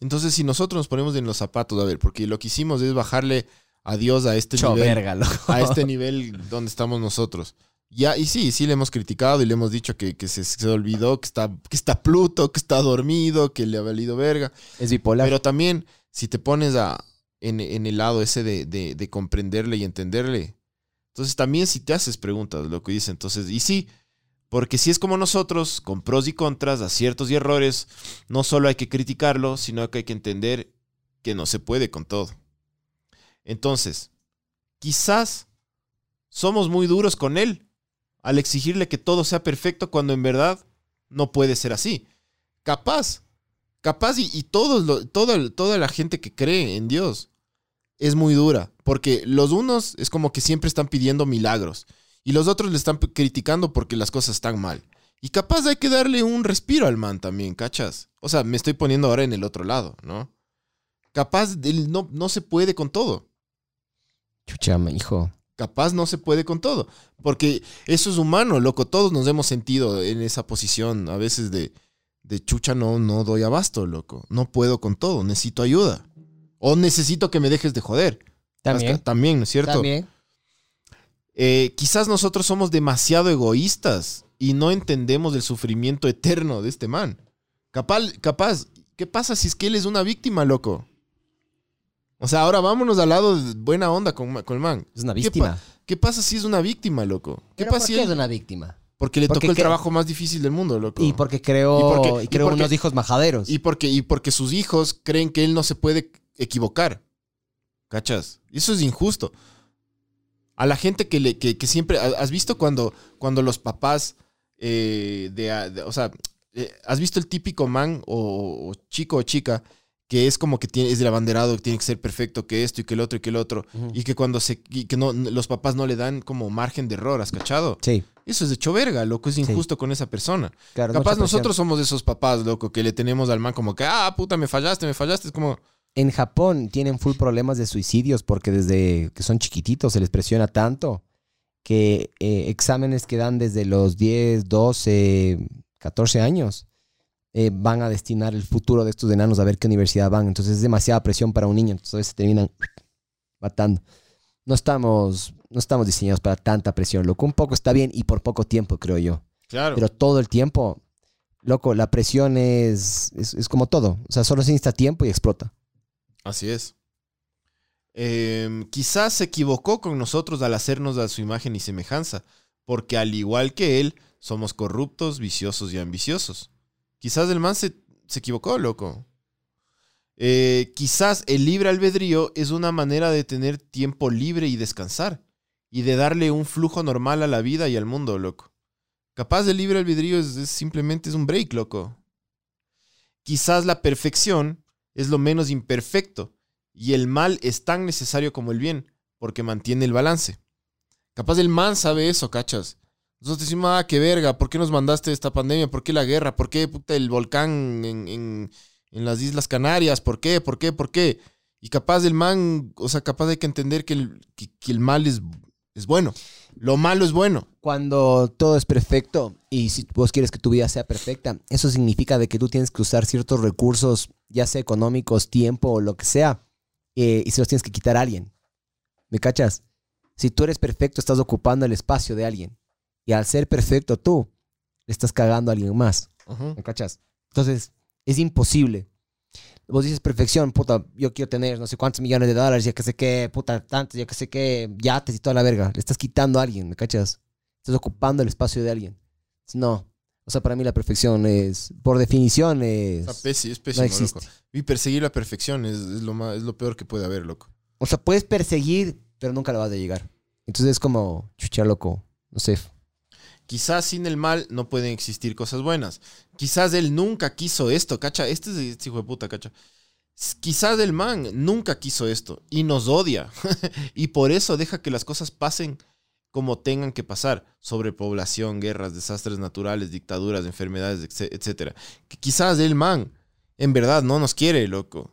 Entonces, si nosotros nos ponemos en los zapatos, a ver, porque lo que hicimos es bajarle a Dios a este Cho nivel, verga, loco. a este nivel donde estamos nosotros. Ya, y sí, sí le hemos criticado y le hemos dicho que, que se, se olvidó, que está, que está Pluto, que está dormido, que le ha valido verga. Es bipolar. Pero también, si te pones a, en, en el lado ese de, de- de comprenderle y entenderle, entonces también si te haces preguntas, lo que dice, entonces, y sí, porque si es como nosotros, con pros y contras, aciertos y errores, no solo hay que criticarlo, sino que hay que entender que no se puede con todo. Entonces, quizás somos muy duros con él al exigirle que todo sea perfecto cuando en verdad no puede ser así. Capaz, capaz y, todos toda la gente que cree en Dios es muy dura, porque los unos es como que siempre están pidiendo milagros y los otros le están criticando porque las cosas están mal. Y capaz hay que darle un respiro al man también, ¿cachas? O sea, me estoy poniendo ahora en el otro lado, ¿no? Capaz él no, no se puede con todo. Chucha, hijo. Capaz no se puede con todo. Porque eso es humano, loco. Todos nos hemos sentido en esa posición a veces de, de chucha, no, no doy abasto, loco. No puedo con todo, necesito ayuda. O necesito que me dejes de joder. También. Hasta- También, ¿no es cierto? También. Eh, quizás nosotros somos demasiado egoístas y no entendemos el sufrimiento eterno de este man. Capaz, capaz, ¿qué pasa si es que él es una víctima, loco? O sea, ahora vámonos al lado de buena onda con, con el man. Es una ¿Qué víctima. pa- ¿Qué pasa si es una víctima, loco? ¿Qué ¿Pero pasa por si qué es una víctima? Porque le Porque tocó el trabajo más difícil del mundo, loco. Y porque creó, ¿Y y por qué? ¿Y creó por qué? unos hijos majaderos. Y porque, y porque sus hijos creen que él no se puede equivocar. ¿Cachas? Eso es injusto. A la gente que, le, que, que siempre... ¿Has visto cuando, cuando los papás eh, de, de- O sea, eh, ¿has visto el típico man o, o chico o chica que es como que tiene, es del abanderado, que tiene que ser perfecto, que esto y que el otro y que el otro, y que cuando se... y que no, los papás no le dan como margen de error, ¿has cachado? Sí, Eso es de hecho verga, loco, es injusto con esa persona. claro. Capaz nosotros somos de esos papás, loco, que le tenemos al man como que, ah, puta, me fallaste, me fallaste. Es como, En Japón tienen full problemas de suicidios porque desde que son chiquititos se les presiona tanto que eh, exámenes que dan desde los 10, 12, 14 años eh, van a destinar el futuro de estos enanos a ver qué universidad van. Entonces es demasiada presión para un niño. Entonces a veces se terminan matando. No estamos, no estamos diseñados para tanta presión, loco. Un poco está bien y por poco tiempo, creo yo. claro. Pero todo el tiempo, loco, la presión es, es, es como todo. O sea, solo se necesita tiempo y explota. Así es. Em, quizás se equivocó con nosotros al hacernos a su imagen y semejanza, porque al igual que él, somos corruptos, viciosos y ambiciosos. Quizás el man se, se equivocó, loco. Eh, quizás el libre albedrío es una manera de tener tiempo libre y descansar, y de darle un flujo normal a la vida y al mundo, loco. Capaz el libre albedrío es, simplemente es un break, loco. Quizás la perfección es lo menos imperfecto y el mal es tan necesario como el bien porque mantiene el balance. Capaz el man sabe eso, cachas. Nosotros decimos, ah, qué verga, ¿por qué nos mandaste esta pandemia? ¿Por qué la guerra? ¿Por qué puta, el volcán en, en- las Islas Canarias? ¿Por qué? ¿Por qué? ¿Por qué? Y capaz el man, o sea, capaz hay que entender que el, que el mal es, es bueno. Lo malo es bueno. Cuando todo es perfecto y si vos quieres que tu vida sea perfecta, eso significa de que tú tienes que usar ciertos recursos, ya sea económicos, tiempo o lo que sea, eh, y se los tienes que quitar a alguien. ¿Me cachas? Si tú eres perfecto, estás ocupando el espacio de alguien. Y al ser perfecto tú, le estás cagando a alguien más. Ujú. ¿Me cachas? Entonces, es imposible. Vos dices perfección, puta, yo quiero tener no sé cuántos millones de dólares, ya que sé qué, puta, tantos, ya que sé qué, yates y toda la verga. Le estás quitando a alguien, ¿me cachas? Estás ocupando el espacio de alguien. No. O sea, para mí la perfección es, por definición, es... Está pési- es no pésimo, existe. loco. Y perseguir la perfección es, es lo más, es lo peor que puede haber, loco. O sea, puedes perseguir, pero nunca lo vas a llegar. Entonces es como, chucha loco, no sé. Quizás sin el mal no pueden existir cosas buenas. Quizás él nunca quiso esto, cacha. Este es este hijo de puta, cacha. Quizás el man nunca quiso esto y nos odia. y por eso deja que las cosas pasen como tengan que pasar. Sobrepoblación, guerras, desastres naturales, dictaduras, enfermedades, etc-. Que quizás el man en verdad no nos quiere, loco.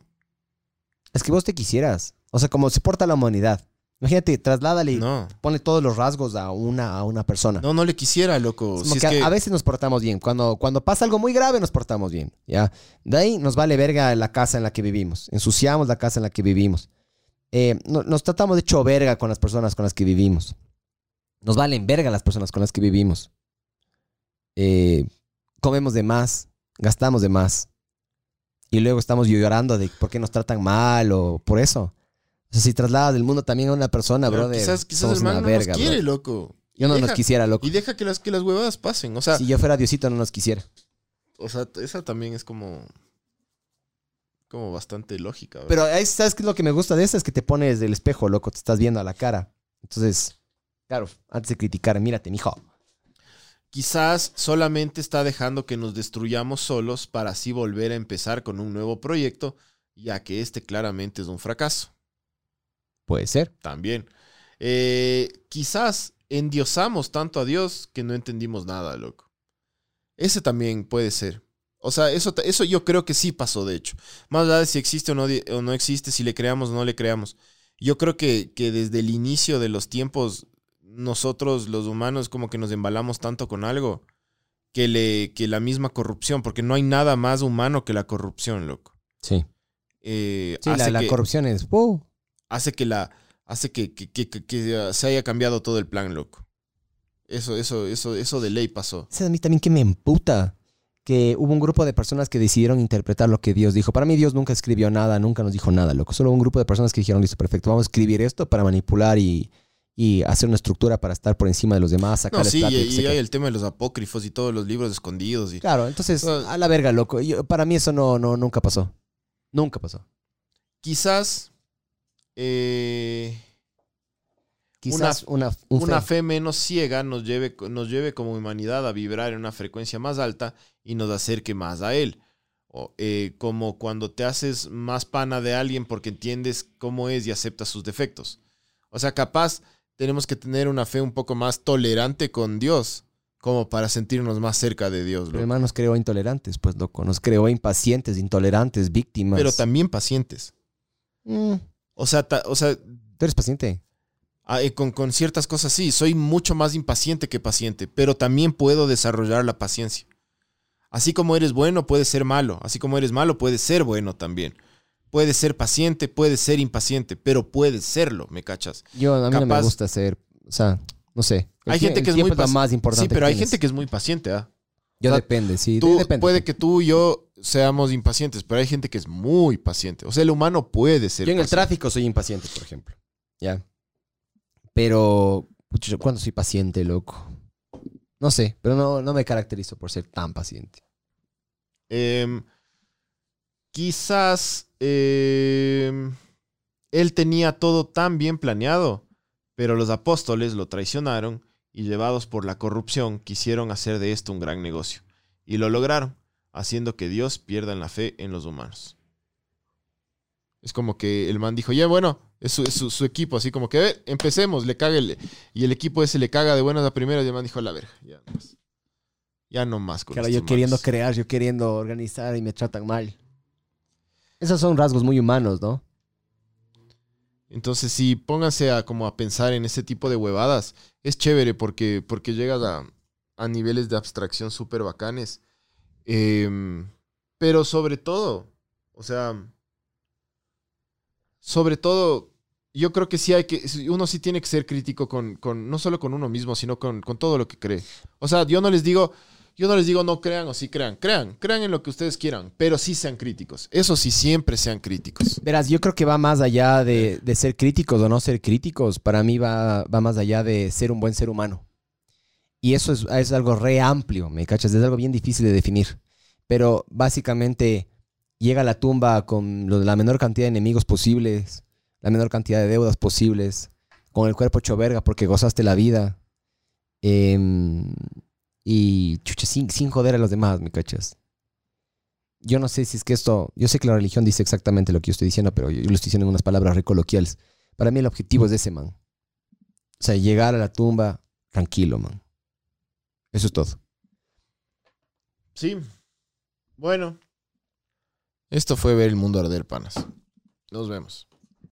Es que vos te quisieras. O sea, como se porta la humanidad. Imagínate, trasládale No. ponle todos los rasgos a una, a una persona. No, no le quisiera, loco. Si es a- que- a veces nos portamos bien. Cuando, cuando pasa algo muy grave, nos portamos bien. ¿ya? De ahí nos vale verga la casa en la que vivimos. Ensuciamos la casa en la que vivimos. Eh, no- nos tratamos de hecho verga con las personas con las que vivimos. Nos valen verga las personas con las que vivimos. Eh, comemos de más, gastamos de más. Y luego estamos llorando de por qué nos tratan mal o por eso. O sea, si trasladas del mundo también a una persona, brother, quizás, quizás el man una no verga, nos quiere, brother. loco. Yo no nos quisiera, loco. Y deja que las, que las huevadas pasen. O sea, Si yo fuera Diosito, no nos quisiera. o sea, esa también es como. Como bastante lógica. ¿verdad? Pero ahí, ¿sabes qué es lo que me gusta de esa? Es que te pones del espejo, loco, te estás viendo a la cara. Entonces, claro, antes de criticar, mírate, mijo. Quizás solamente está dejando que nos destruyamos solos para así volver a empezar con un nuevo proyecto, ya que este claramente es un fracaso. Puede ser. También. Eh, quizás endiosamos tanto a Dios que no entendimos nada, loco. Ese también puede ser. O sea, eso, eso yo creo que sí pasó, de hecho. Más allá de si existe o no, o no existe, si le creamos o no le creamos. Yo creo que, que desde el inicio de los tiempos, nosotros los humanos como que nos embalamos tanto con algo que, le, que la misma corrupción, porque no hay nada más humano que la corrupción, loco. Sí. Eh, Sí, la, la que- corrupción es. ¡uh! Hace que la hace que, que- que- se haya cambiado todo el plan, loco. Eso, eso, eso, eso de ley pasó. ¿Sabes a mí también que me emputa? Que hubo un grupo de personas que decidieron interpretar lo que Dios dijo. Para mí, Dios nunca escribió nada, nunca nos dijo nada, loco. Solo un grupo de personas que dijeron, listo, perfecto, vamos a escribir esto para manipular y, y hacer una estructura para estar por encima de los demás, sacar No, sí, y, hay el tema de los apócrifos y todos los libros escondidos. Y... Claro, entonces, a la verga, loco. Yo- para mí eso no, no, nunca pasó. Nunca pasó. Quizás eh, Quizás una, un una fe. menos ciega nos lleve, nos lleve como humanidad a vibrar en una frecuencia más alta y nos acerque más a Él. O, eh, como cuando te haces más pana de alguien porque entiendes cómo es y aceptas sus defectos. O sea, capaz tenemos que tener una fe un poco más tolerante con Dios, como para sentirnos más cerca de Dios. Pero hermano nos creó intolerantes, pues, loco. Nos creó impacientes, intolerantes, víctimas. Pero también pacientes. Mm, O sea, ta- o sea Tú eres paciente. ah, eh, con, con ciertas cosas sí, soy mucho más impaciente que paciente, pero también puedo desarrollar la paciencia. Así como eres bueno, puedes ser malo. Así como eres malo, puedes ser bueno también. Puedes ser paciente, puedes ser impaciente, pero puedes serlo, ¿me cachas? Yo, a mí no me gusta ser, o sea, no sé. El Hay gente que es muy la paci- más importante. Sí, pero hay tienes. gente que es muy paciente, ¿ah? Yo o sea, depende, sí. Tú- depende. puede que tú y yo seamos impacientes, pero hay gente que es muy paciente. O sea, el humano puede ser Yo en el tráfico soy impaciente, por ejemplo. Ya. Pero, ¿cuándo soy paciente, loco? No sé, pero no, no me caracterizo por ser tan paciente. Em, quizás em, él tenía todo tan bien planeado, pero los apóstoles lo traicionaron y llevados por la corrupción quisieron hacer de esto un gran negocio. Y lo lograron, haciendo que Dios pierda la fe en los humanos. Es como que el man dijo, ya bueno, es su, es su- su equipo, así como que, a ver, empecemos, le caga el, y el equipo ese le caga de buenas a primeras y el man dijo, la verga, ya no más. Ya no más con Claro, yo queriendo manes". crear, yo queriendo organizar y me tratan mal. Esos son rasgos muy humanos, ¿no? Entonces, sí, pónganse a como a pensar en ese tipo de huevadas. Es chévere porque, porque llegas a, a niveles de abstracción súper bacanes. Em, pero sobre todo, o sea, sobre todo, yo creo que sí hay que, uno sí tiene que ser crítico con, con no solo con uno mismo, sino con, todo lo que cree. O sea, yo no les digo, yo no les digo no crean o sí crean, crean, crean en lo que ustedes quieran, pero sí sean críticos. Eso sí, siempre sean críticos. Verás, yo creo que va más allá de, de ser críticos o no ser críticos. Para mí va, va más allá de ser un buen ser humano. Y eso es, es algo re amplio, ¿me cachas? Es algo bien difícil de definir. Pero básicamente llega a la tumba con la menor cantidad de enemigos posibles, la menor cantidad de deudas posibles, con el cuerpo hecho verga porque gozaste la vida. Em, y chucha, sin, sin joder a los demás, ¿me cachas? Yo no sé si es que esto, yo sé que la religión dice exactamente lo que yo estoy diciendo, pero yo lo estoy diciendo en unas palabras re coloquiales. Para mí el objetivo es ese, man. O sea, llegar a la tumba tranquilo, man. Eso es todo. Sí. Bueno. Esto fue ver el mundo arder, panas. Nos vemos.